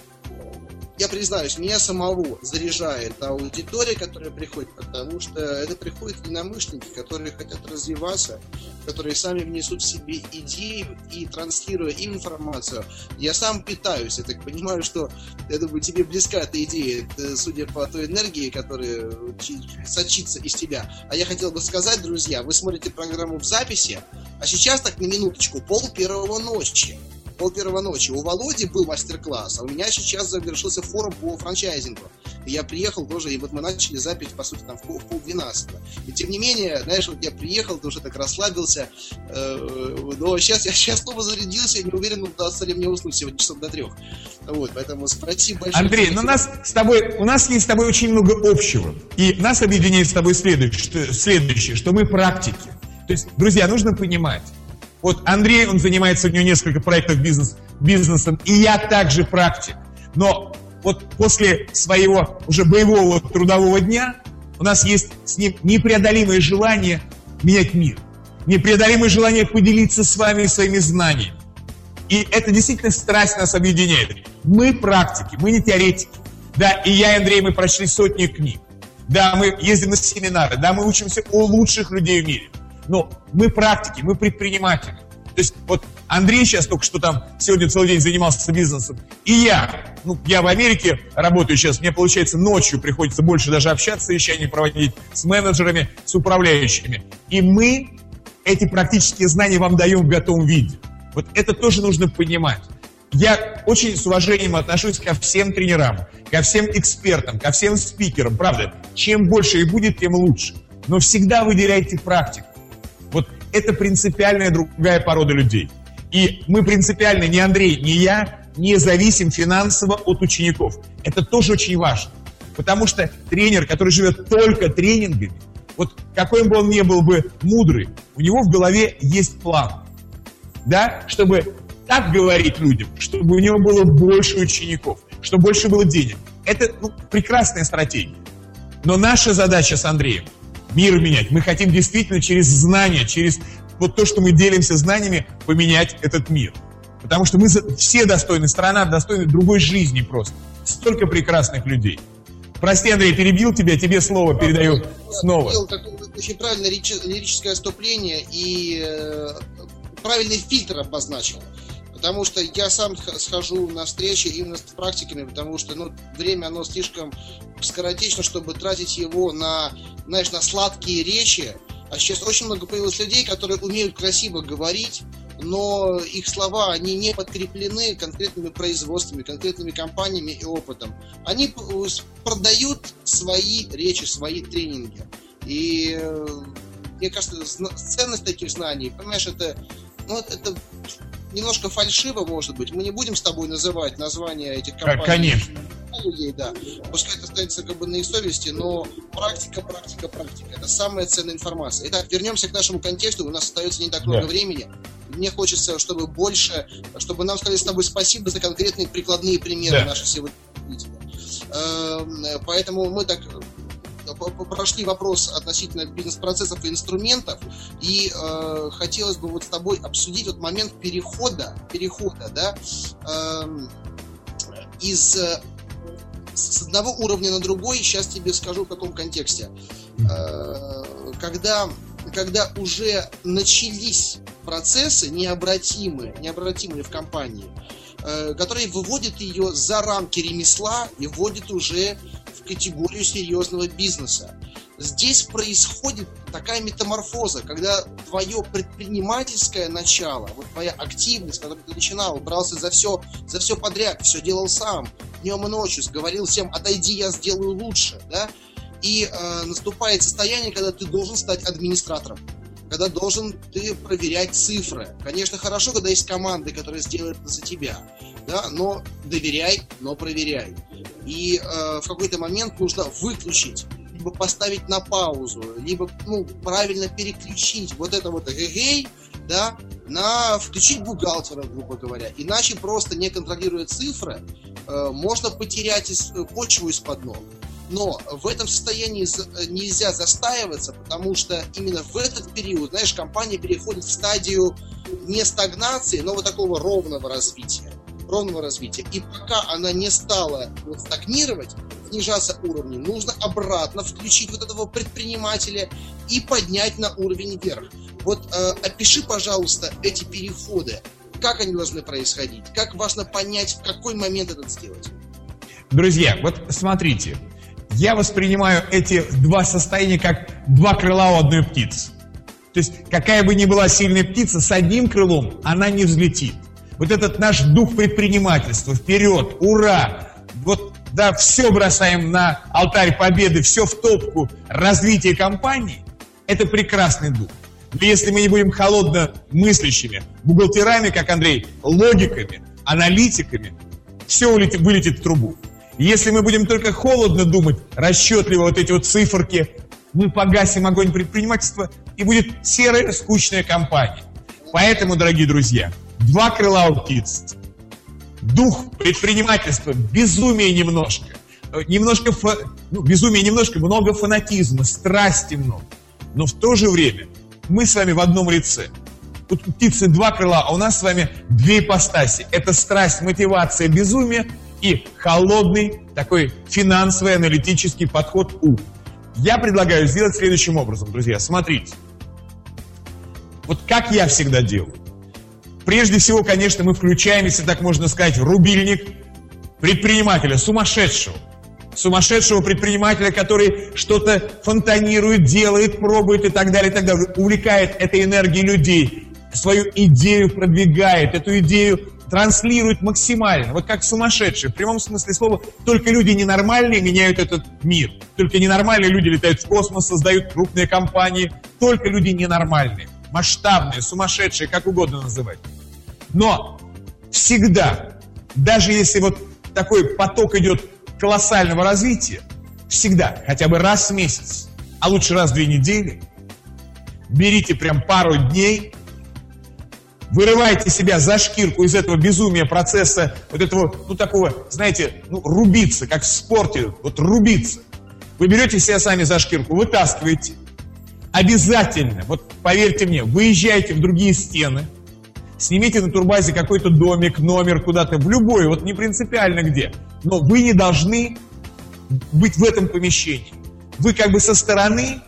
S2: я признаюсь, меня самого заряжает аудитория, которая приходит, потому что это приходят единомышленники, которые хотят развиваться, которые сами внесут в себе идеи и транслируя им информацию. Я сам питаюсь, я так понимаю, что, я думаю, тебе близка эта идея, судя по той энергии, которая сочится из тебя. А я хотел бы сказать, друзья, вы смотрите программу в записи, а сейчас так на минуточку, пол первого ночи пол первого ночи. У Володи был мастер-класс, а у меня сейчас завершился форум по франчайзингу. И я приехал тоже, и вот мы начали запись, по сути, там в пол, двенадцатого. И тем не менее, знаешь, вот я приехал, тоже так расслабился, э, но сейчас я сейчас снова зарядился, я не уверен, удастся ли мне уснуть сегодня часов до трех. Вот, поэтому спасибо большое.
S3: Андрей, ну нас с тобой, у нас есть с тобой очень много общего. И нас объединяет с тобой следующее, что, следующее, что мы практики. То есть, друзья, нужно понимать, вот Андрей, он занимается, у него несколько проектов бизнес, бизнесом, и я также практик. Но вот после своего уже боевого трудового дня у нас есть с ним непреодолимое желание менять мир. Непреодолимое желание поделиться с вами своими знаниями. И это действительно страсть нас объединяет. Мы практики, мы не теоретики. Да, и я, и Андрей, мы прочли сотни книг. Да, мы ездим на семинары, да, мы учимся у лучших людей в мире. Но мы практики, мы предприниматели. То есть вот Андрей сейчас только что там сегодня целый день занимался бизнесом. И я, ну, я в Америке работаю сейчас, мне получается ночью приходится больше даже общаться, совещания проводить с менеджерами, с управляющими. И мы эти практические знания вам даем в готовом виде. Вот это тоже нужно понимать. Я очень с уважением отношусь ко всем тренерам, ко всем экспертам, ко всем спикерам. Правда, чем больше их будет, тем лучше. Но всегда выделяйте практику. Это принципиальная другая порода людей. И мы принципиально, ни Андрей, ни я, не зависим финансово от учеников. Это тоже очень важно. Потому что тренер, который живет только тренингами, вот какой бы он ни был бы мудрый, у него в голове есть план. Да, чтобы так говорить людям, чтобы у него было больше учеников, чтобы больше было денег. Это ну, прекрасная стратегия. Но наша задача с Андреем мир менять. Мы хотим действительно через знания, через вот то, что мы делимся знаниями, поменять этот мир. Потому что мы все достойны, страна достойна другой жизни просто. Столько прекрасных людей. Прости, Андрей, перебил тебя, тебе слово передаю снова.
S2: Очень правильное лирическое отступление и э, правильный фильтр обозначил. Потому что я сам схожу на встречи именно с практиками, потому что ну, время оно слишком скоротечно, чтобы тратить его на, знаешь, на сладкие речи. А сейчас очень много появилось людей, которые умеют красиво говорить, но их слова, они не подкреплены конкретными производствами, конкретными компаниями и опытом. Они продают свои речи, свои тренинги. И э, мне кажется, ценность таких знаний, понимаешь, это, ну, это немножко фальшиво, может быть. Мы не будем с тобой называть названия этих компаний.
S3: Конечно.
S2: Ей, да. Пускай это останется как бы на их совести, но практика, практика, практика. Это самая ценная информация. Итак, вернемся к нашему контексту. У нас остается не так много да. времени. Мне хочется, чтобы больше, чтобы нам сказали с тобой спасибо за конкретные прикладные примеры да. наших сегодня. Эм, поэтому мы так прошли вопрос относительно бизнес-процессов и инструментов, и э, хотелось бы вот с тобой обсудить вот момент перехода, перехода, да, эм, э, из с одного уровня на другой, сейчас тебе скажу в каком контексте. Э, когда, когда уже начались процессы необратимые, необратимые в компании, э, которые выводят ее за рамки ремесла и вводят уже в категорию серьезного бизнеса. Здесь происходит такая метаморфоза, когда твое предпринимательское начало, вот твоя активность, которую ты начинал, брался за все, за все подряд, все делал сам, днем и ночью, говорил всем, отойди, я сделаю лучше, да, и э, наступает состояние, когда ты должен стать администратором когда должен ты проверять цифры. Конечно, хорошо, когда есть команды, которые сделают это за тебя, да, но доверяй, но проверяй. И э, в какой-то момент нужно выключить, либо поставить на паузу, либо ну, правильно переключить вот это вот эгегей, да, на включить бухгалтера, грубо говоря. Иначе просто не контролируя цифры, э, можно потерять из, э, почву из-под ног. Но в этом состоянии нельзя застаиваться, потому что именно в этот период, знаешь, компания переходит в стадию не стагнации, но вот такого ровного развития. Ровного развития. И пока она не стала вот стагнировать, снижаться уровни, нужно обратно включить вот этого предпринимателя и поднять на уровень вверх. Вот э, опиши, пожалуйста, эти переходы. Как они должны происходить? Как важно понять, в какой момент это сделать?
S3: Друзья, вот смотрите, я воспринимаю эти два состояния как два крыла у одной птицы. То есть какая бы ни была сильная птица, с одним крылом она не взлетит. Вот этот наш дух предпринимательства, вперед, ура! Вот да, все бросаем на алтарь победы, все в топку развития компании, это прекрасный дух. Но если мы не будем холодно мыслящими, бухгалтерами, как Андрей, логиками, аналитиками, все вылетит, вылетит в трубу. Если мы будем только холодно думать, расчетливо вот эти вот циферки, мы погасим огонь предпринимательства, и будет серая, скучная компания. Поэтому, дорогие друзья, два крыла у птиц. Дух предпринимательства, безумие немножко. Немножко, фа... ну, безумие немножко, много фанатизма, страсти много. Но в то же время мы с вами в одном лице. У птицы два крыла, а у нас с вами две ипостаси. Это страсть, мотивация, безумие – и холодный такой финансовый аналитический подход у. Я предлагаю сделать следующим образом, друзья. Смотрите. Вот как я всегда делаю. Прежде всего, конечно, мы включаем, если так можно сказать, рубильник предпринимателя, сумасшедшего. Сумасшедшего предпринимателя, который что-то фонтанирует, делает, пробует и так далее, и так далее. Увлекает этой энергией людей, свою идею продвигает, эту идею транслирует максимально, вот как сумасшедшие, в прямом смысле слова, только люди ненормальные меняют этот мир, только ненормальные люди летают в космос, создают крупные компании, только люди ненормальные, масштабные, сумасшедшие, как угодно называть. Но всегда, даже если вот такой поток идет колоссального развития, всегда, хотя бы раз в месяц, а лучше раз в две недели, берите прям пару дней вырываете себя за шкирку из этого безумия процесса, вот этого, ну такого, знаете, ну рубиться, как в спорте, вот рубиться. Вы берете себя сами за шкирку, вытаскиваете. Обязательно, вот поверьте мне, выезжайте в другие стены, снимите на турбазе какой-то домик, номер куда-то, в любой, вот не принципиально где. Но вы не должны быть в этом помещении. Вы как бы со стороны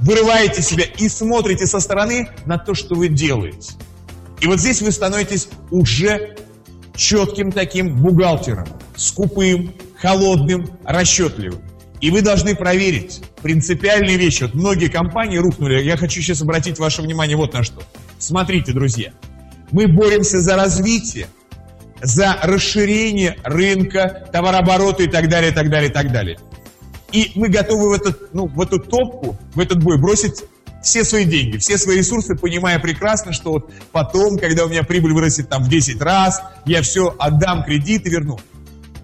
S3: вырываете себя и смотрите со стороны на то, что вы делаете. И вот здесь вы становитесь уже четким таким бухгалтером, скупым, холодным, расчетливым. И вы должны проверить принципиальные вещи. Вот многие компании рухнули. Я хочу сейчас обратить ваше внимание вот на что. Смотрите, друзья, мы боремся за развитие, за расширение рынка, товарооборота и так далее, и так далее, и так далее. И мы готовы в, этот, ну, в эту топку, в этот бой бросить все свои деньги, все свои ресурсы, понимая прекрасно, что вот потом, когда у меня прибыль вырастет там в 10 раз, я все отдам кредит и верну.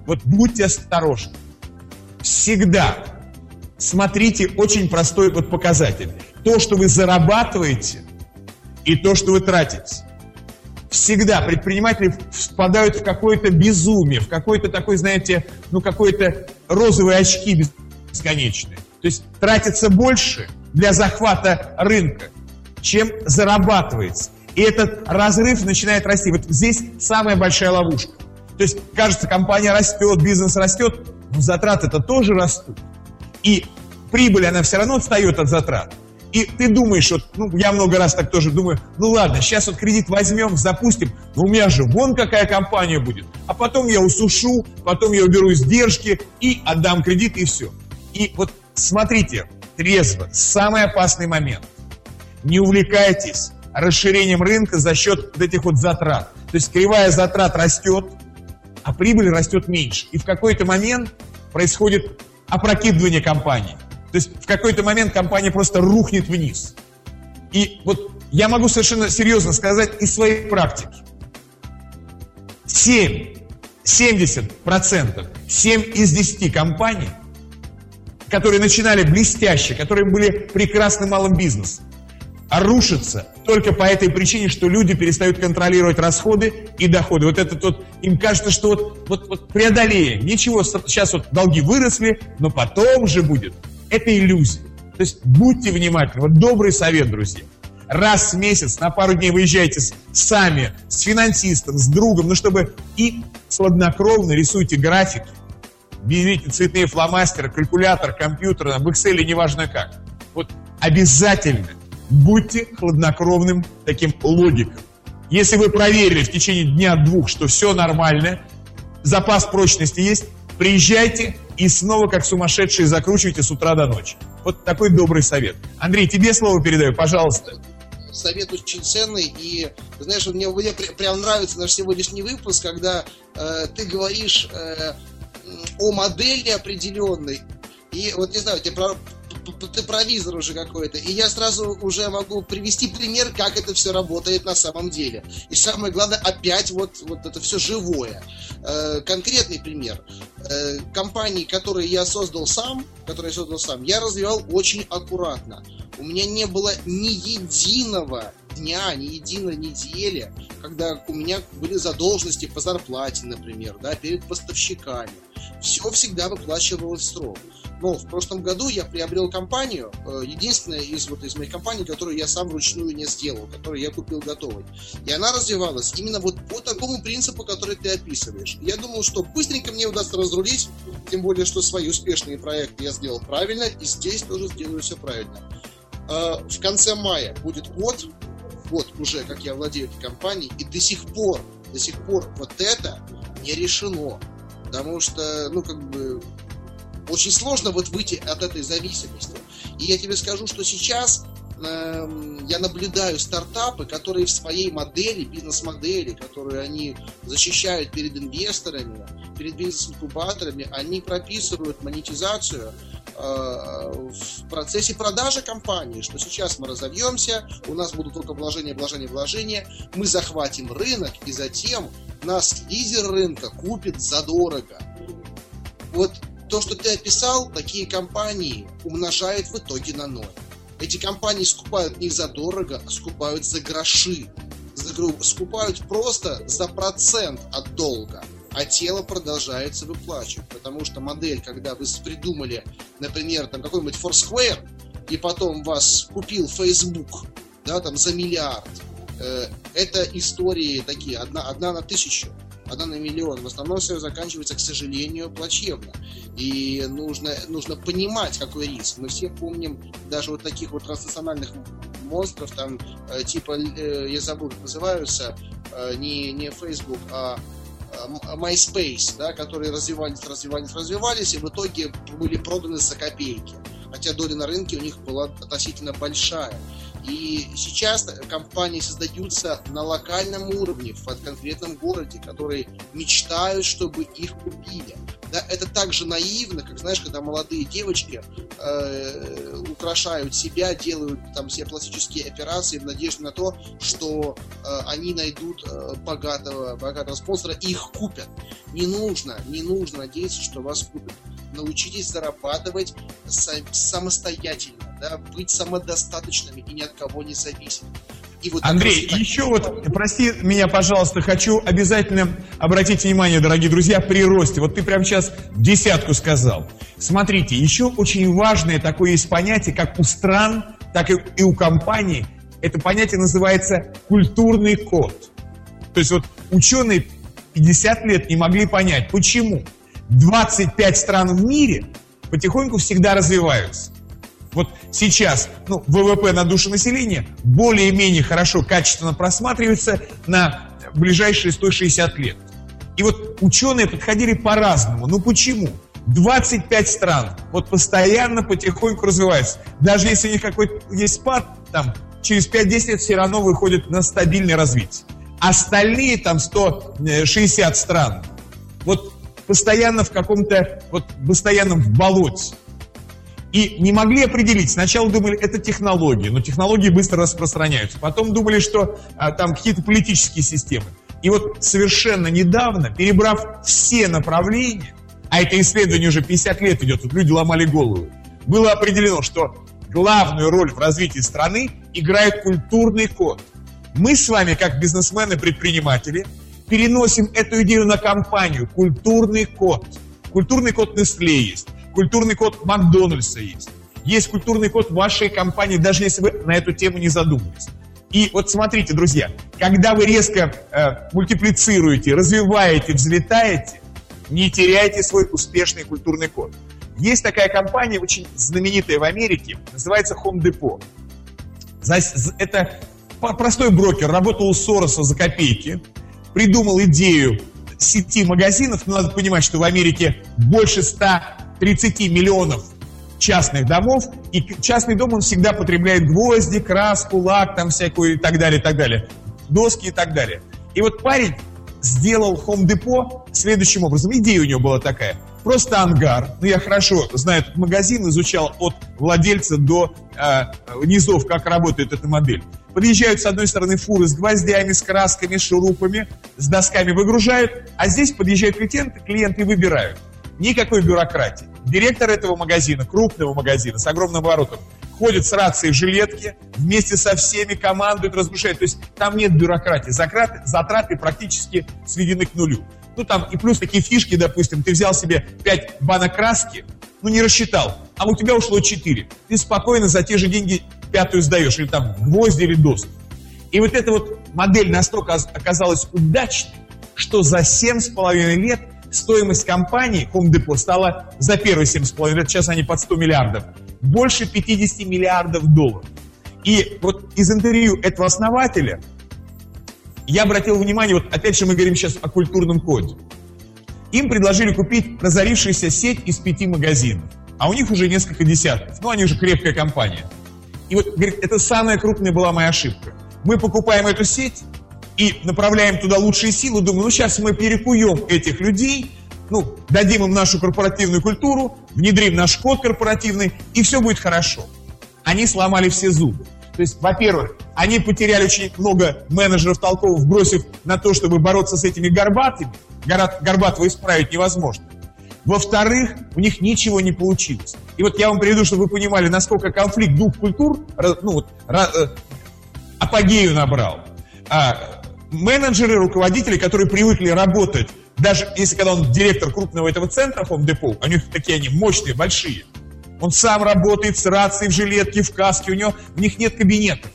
S3: Вот будьте осторожны. Всегда смотрите очень простой вот показатель. То, что вы зарабатываете, и то, что вы тратите. Всегда предприниматели впадают в какое-то безумие, в какой-то такой, знаете, ну какой-то розовые очки бесконечные. То есть тратится больше для захвата рынка, чем зарабатывается. И этот разрыв начинает расти. Вот здесь самая большая ловушка. То есть, кажется, компания растет, бизнес растет, но затраты-то тоже растут. И прибыль, она все равно отстает от затрат. И ты думаешь, вот, ну, я много раз так тоже думаю, ну ладно, сейчас вот кредит возьмем, запустим, но у меня же вон какая компания будет. А потом я усушу, потом я уберу издержки и отдам кредит, и все. И вот смотрите, трезво, самый опасный момент. Не увлекайтесь расширением рынка за счет вот этих вот затрат. То есть кривая затрат растет, а прибыль растет меньше. И в какой-то момент происходит опрокидывание компании. То есть в какой-то момент компания просто рухнет вниз. И вот я могу совершенно серьезно сказать из своей практики. 7, 70 процентов, 7 из 10 компаний, которые начинали блестяще, которые были прекрасным малым бизнесом, рушатся только по этой причине, что люди перестают контролировать расходы и доходы. Вот это вот, им кажется, что вот, вот, вот преодолеем. Ничего, сейчас вот долги выросли, но потом же будет это иллюзия. То есть будьте внимательны. Вот добрый совет, друзья. Раз в месяц на пару дней выезжайте сами, с финансистом, с другом, ну чтобы и хладнокровно рисуйте графики, берите цветные фломастеры, калькулятор, компьютер, в Excel, неважно как. Вот обязательно будьте хладнокровным таким логиком. Если вы проверили в течение дня-двух, что все нормально, запас прочности есть, приезжайте, и снова как сумасшедшие закручивайте с утра до ночи. Вот такой добрый совет. Андрей, тебе слово передаю, пожалуйста.
S2: Совет очень ценный, и, знаешь, мне, мне прям нравится наш сегодняшний выпуск, когда э, ты говоришь э, о модели определенной, и вот, не знаю, тебе про, ты провизор уже какой-то. И я сразу уже могу привести пример, как это все работает на самом деле. И самое главное, опять вот, вот это все живое. Э, конкретный пример. Э, компании, которые я создал сам, которые я создал сам, я развивал очень аккуратно. У меня не было ни единого дня, ни единой недели, когда у меня были задолженности по зарплате, например, да, перед поставщиками. Все всегда выплачивалось срок. Но в прошлом году я приобрел компанию, э, единственная из вот из моих компаний, которую я сам вручную не сделал, которую я купил готовой. И она развивалась именно вот по такому принципу, который ты описываешь. Я думал, что быстренько мне удастся разрулить, тем более, что свои успешные проекты я сделал правильно, и здесь тоже сделаю все правильно. Э, в конце мая будет год, год уже, как я владею этой компанией, и до сих пор, до сих пор вот это не решено. Потому что, ну, как бы, очень сложно вот выйти от этой зависимости. И я тебе скажу, что сейчас э, я наблюдаю стартапы, которые в своей модели, бизнес-модели, которые они защищают перед инвесторами, перед бизнес-инкубаторами, они прописывают монетизацию в процессе продажи компании, что сейчас мы разовьемся, у нас будут только вложения, вложения, вложения, мы захватим рынок, и затем нас лидер рынка купит задорого. Вот то, что ты описал, такие компании умножают в итоге на ноль. Эти компании скупают не за дорого, а скупают за гроши. За, скупают просто за процент от долга а тело продолжается выплачивать. Потому что модель, когда вы придумали, например, там какой-нибудь Foursquare, и потом вас купил Facebook, да, там за миллиард, э, это истории такие, одна, одна на тысячу одна на миллион. В основном все заканчивается, к сожалению, плачевно. И нужно, нужно понимать, какой риск. Мы все помним даже вот таких вот транснациональных монстров, там, э, типа, э, я забыл, как называются, э, не, не Facebook, а MySpace, да, которые развивались, развивались, развивались, и в итоге были проданы за копейки. Хотя доля на рынке у них была относительно большая. И сейчас компании создаются на локальном уровне, в конкретном городе, которые мечтают, чтобы их купили. Да, это так же наивно, как, знаешь, когда молодые девочки э, украшают себя, делают там все пластические операции в надежде на то, что э, они найдут э, богатого, богатого спонсора и их купят. Не нужно, не нужно надеяться, что вас купят. Научитесь зарабатывать сам, самостоятельно да, быть самодостаточными и ни от кого не зависеть.
S3: И вот Андрей, так... еще вот, прости меня, пожалуйста, хочу обязательно обратить внимание, дорогие друзья, при росте. Вот ты прямо сейчас десятку сказал. Смотрите, еще очень важное такое есть понятие, как у стран, так и у компаний. Это понятие называется культурный код. То есть вот ученые 50 лет не могли понять, почему 25 стран в мире потихоньку всегда развиваются. Вот сейчас ну, ВВП на душу населения более-менее хорошо, качественно просматривается на ближайшие 160 лет. И вот ученые подходили по-разному. Ну почему? 25 стран вот постоянно потихоньку развиваются. Даже если у них какой-то есть спад, там через 5-10 лет все равно выходят на стабильное развитие. Остальные там 160 стран вот постоянно в каком-то, вот постоянно в болоте. И не могли определить. Сначала думали, это технологии, но технологии быстро распространяются. Потом думали, что а, там какие-то политические системы. И вот совершенно недавно, перебрав все направления, а это исследование уже 50 лет идет, тут люди ломали голову, было определено, что главную роль в развитии страны играет культурный код. Мы с вами, как бизнесмены-предприниматели, переносим эту идею на компанию. Культурный код. Культурный код Nestle есть. Культурный код Макдональдса есть. Есть культурный код вашей компании, даже если вы на эту тему не задумывались. И вот смотрите, друзья, когда вы резко э, мультиплицируете, развиваете, взлетаете, не теряйте свой успешный культурный код. Есть такая компания, очень знаменитая в Америке, называется Home Depot. Это простой брокер, работал у Сороса за копейки, придумал идею сети магазинов, но надо понимать, что в Америке больше 130 миллионов частных домов, и частный дом, он всегда потребляет гвозди, краску, лак, там всякую и так далее, и так далее, доски и так далее. И вот парень сделал Home Depot следующим образом. Идея у него была такая. Просто ангар. Ну, я хорошо знаю этот магазин, изучал от владельца до э, низов, как работает эта модель. Подъезжают с одной стороны фуры с гвоздями, с красками, с шурупами, с досками выгружают, а здесь подъезжают клиенты, клиенты выбирают. Никакой бюрократии. Директор этого магазина, крупного магазина, с огромным оборотом, ходит с рацией в жилетке, вместе со всеми командует, разрушает. То есть там нет бюрократии. Затраты, затраты практически сведены к нулю. Ну там и плюс такие фишки, допустим, ты взял себе 5 банок краски, ну не рассчитал, а у тебя ушло 4. Ты спокойно за те же деньги пятую сдаешь, или там гвозди или доски. И вот эта вот модель настолько оказалась удачной, что за 7,5 лет стоимость компании Home Depot стала за первые 7,5 лет, сейчас они под 100 миллиардов, больше 50 миллиардов долларов. И вот из интервью этого основателя я обратил внимание, вот опять же мы говорим сейчас о культурном коде. Им предложили купить разорившуюся сеть из пяти магазинов, а у них уже несколько десятков. Ну, они уже крепкая компания. И вот, говорит, это самая крупная была моя ошибка. Мы покупаем эту сеть и направляем туда лучшие силы, думаю, ну сейчас мы перекуем этих людей, ну, дадим им нашу корпоративную культуру, внедрим наш код корпоративный, и все будет хорошо. Они сломали все зубы. То есть, во-первых, они потеряли очень много менеджеров толковых, бросив на то, чтобы бороться с этими горбатыми. Горбатого исправить невозможно. Во-вторых, у них ничего не получилось. И вот я вам приведу, чтобы вы понимали, насколько конфликт двух культур ну, вот, э, апогею набрал. А менеджеры, руководители, которые привыкли работать, даже если когда он директор крупного этого центра, Home Depot, у них такие они мощные, большие, он сам работает с рацией в жилетке, в каске, у него у них нет кабинетов.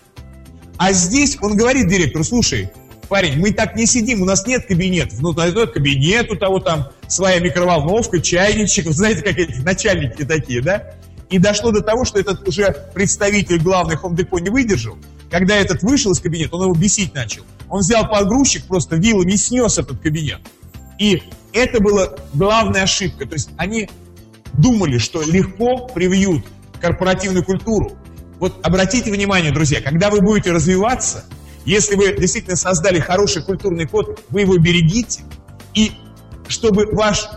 S3: А здесь он говорит директору, слушай, парень, мы так не сидим, у нас нет кабинетов. Ну, это кабинет у того там, своя микроволновка, чайничек, знаете, как эти начальники такие, да? И дошло до того, что этот уже представитель главный Home Depot не выдержал. Когда этот вышел из кабинета, он его бесить начал. Он взял погрузчик, просто вилами снес этот кабинет. И это была главная ошибка. То есть они думали, что легко привьют корпоративную культуру. Вот обратите внимание, друзья, когда вы будете развиваться, если вы действительно создали хороший культурный код, вы его берегите. И чтобы ваш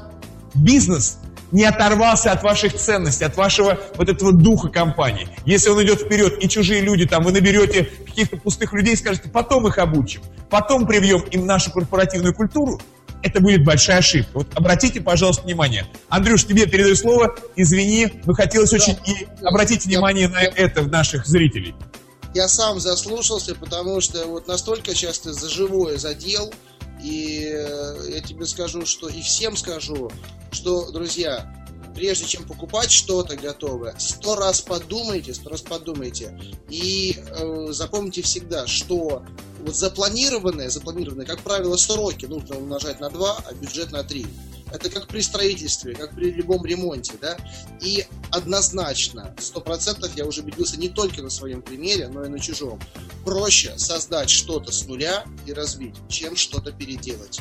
S3: бизнес не оторвался от ваших ценностей, от вашего вот этого духа компании. Если он идет вперед, и чужие люди, там, вы наберете каких-то пустых людей, скажете, потом их обучим, потом привьем им нашу корпоративную культуру, это будет большая ошибка. Вот обратите, пожалуйста, внимание. Андрюш, тебе передаю слово. Извини, но хотелось очень и обратить внимание на это в наших зрителей
S2: я сам заслушался, потому что вот настолько часто за живое задел, и э, я тебе скажу, что и всем скажу, что, друзья, прежде чем покупать что-то готовое, сто раз подумайте, сто раз подумайте. И э, запомните всегда, что вот запланированное, запланированное, как правило, сроки нужно умножать на 2, а бюджет на 3. Это как при строительстве, как при любом ремонте, да. И однозначно, сто процентов я уже убедился не только на своем примере, но и на чужом. Проще создать что-то с нуля и развить, чем что-то переделать.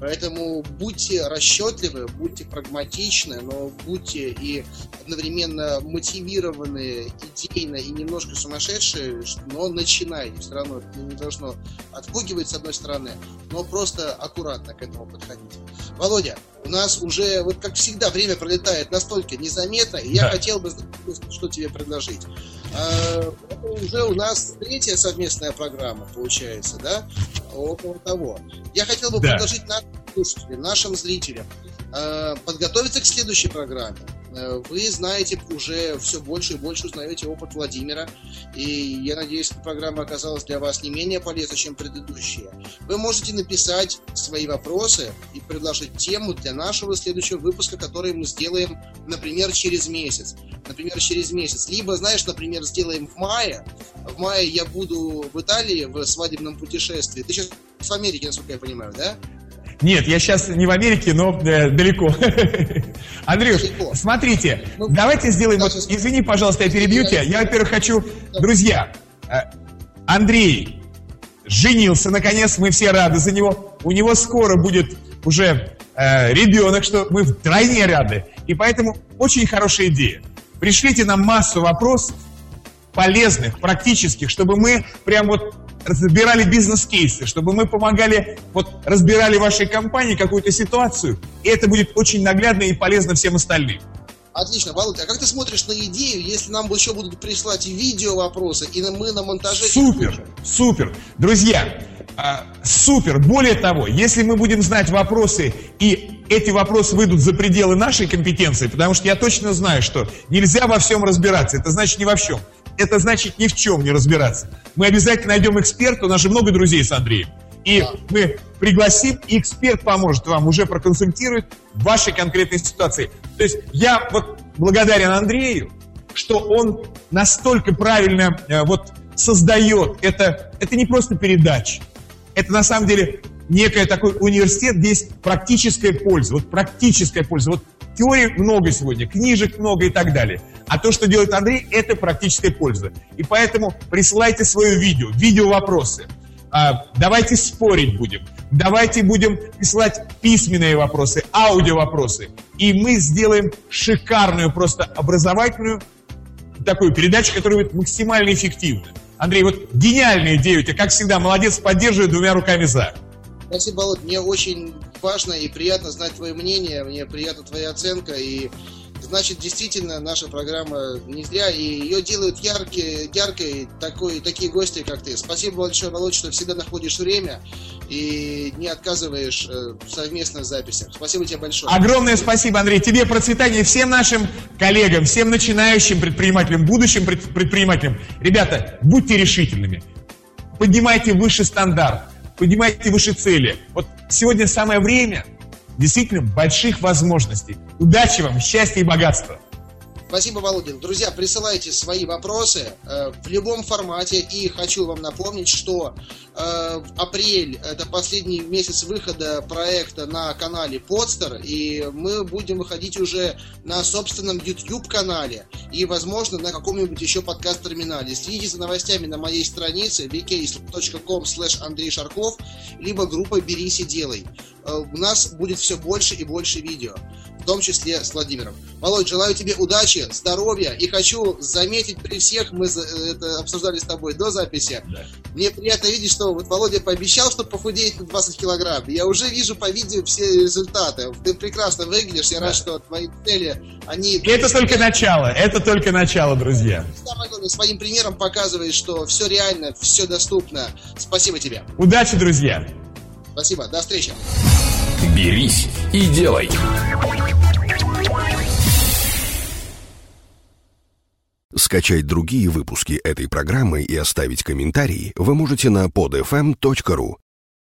S2: Поэтому будьте расчетливы, будьте прагматичны, но будьте и одновременно мотивированы идейно и немножко сумасшедшие, но начинайте. Все равно это не должно отпугивать с одной стороны, но просто аккуратно к этому подходить. Володя, у нас уже, вот как всегда, время пролетает настолько незаметно, и я да. хотел бы что тебе предложить. А, это уже у нас третья совместная программа, получается, да? Около того. Я хотел бы да. предложить нашим слушателям, нашим зрителям а, подготовиться к следующей программе. Э, вы знаете уже все больше и больше узнаете опыт Владимира. И я надеюсь, эта программа оказалась для вас не менее полезной, чем предыдущие. Вы можете написать свои вопросы и предложить тему для нашего следующего выпуска, который мы сделаем, например, через месяц. Например, через месяц. Либо, знаешь, например, сделаем в мае. В мае я буду в Италии в свадебном путешествии. Ты сейчас в Америке, насколько я понимаю, да?
S3: Нет, я сейчас не в Америке, но э, далеко. *laughs* Андрюш, далеко. смотрите, ну, давайте сделаем... Вот, извини, пожалуйста, я перебью тебя. Я, во-первых, хочу... Друзья, э, Андрей женился, наконец, мы все рады за него. У него скоро будет уже э, ребенок, что мы втройне рады. И поэтому очень хорошая идея. Пришлите нам массу вопросов, полезных, практических, чтобы мы прям вот разбирали бизнес-кейсы, чтобы мы помогали, вот разбирали вашей компании какую-то ситуацию, и это будет очень наглядно и полезно всем остальным.
S2: Отлично, Володя, а как ты смотришь на идею, если нам еще будут прислать видео вопросы, и мы на монтаже...
S3: Супер, супер. Друзья, а, супер. Более того, если мы будем знать вопросы, и эти вопросы выйдут за пределы нашей компетенции, потому что я точно знаю, что нельзя во всем разбираться, это значит не во всем это значит ни в чем не разбираться. Мы обязательно найдем эксперта, у нас же много друзей с Андреем. И да. мы пригласим, и эксперт поможет вам, уже проконсультирует в вашей конкретной ситуации. То есть я вот благодарен Андрею, что он настолько правильно э, вот создает. Это, это не просто передача. Это на самом деле некий такой университет, где есть практическая польза. Вот практическая польза. Вот теорий много сегодня, книжек много и так далее. А то, что делает Андрей, это практическая польза. И поэтому присылайте свое видео, видео-вопросы. А, давайте спорить будем. Давайте будем присылать письменные вопросы, аудио-вопросы. И мы сделаем шикарную, просто образовательную такую передачу, которая будет максимально эффективна. Андрей, вот гениальная идея у тебя, как всегда, молодец, поддерживает двумя руками за.
S2: Спасибо, Володь. Мне очень важно и приятно знать твое мнение, мне приятна твоя оценка, и значит, действительно, наша программа не зря, и ее делают яркие, яркой такой, такие гости, как ты. Спасибо большое, Володь, что всегда находишь время и не отказываешь э, в совместных записях. Спасибо тебе большое.
S3: Огромное спасибо, Андрей. Тебе процветания всем нашим коллегам, всем начинающим предпринимателям, будущим предпринимателям. Ребята, будьте решительными. Поднимайте выше стандарт, поднимайте выше цели. Вот сегодня самое время действительно больших возможностей. Удачи вам, счастья и богатства!
S2: Спасибо, Володин. Друзья, присылайте свои вопросы э, в любом формате. И хочу вам напомнить, что э, апрель – это последний месяц выхода проекта на канале Podster. И мы будем выходить уже на собственном YouTube-канале. И, возможно, на каком-нибудь еще подкаст-терминале. Следите за новостями на моей странице vk.com Андрей Шарков, либо группа «Берись и делай». Э, у нас будет все больше и больше видео в том числе с Владимиром. Володь, желаю тебе удачи, здоровья и хочу заметить при всех, мы это обсуждали с тобой до записи, да. мне приятно видеть, что вот Володя пообещал, что похудеет на 20 килограмм. Я уже вижу по видео все результаты. Ты прекрасно выглядишь, я да. рад, что твои цели, они...
S3: Это только начало, это только начало, друзья.
S2: Самое главное, своим примером показываешь, что все реально, все доступно. Спасибо тебе.
S3: Удачи, друзья.
S2: Спасибо, до встречи.
S1: Берись и делай. Скачать другие выпуски этой программы и оставить комментарии вы можете на podfm.ru.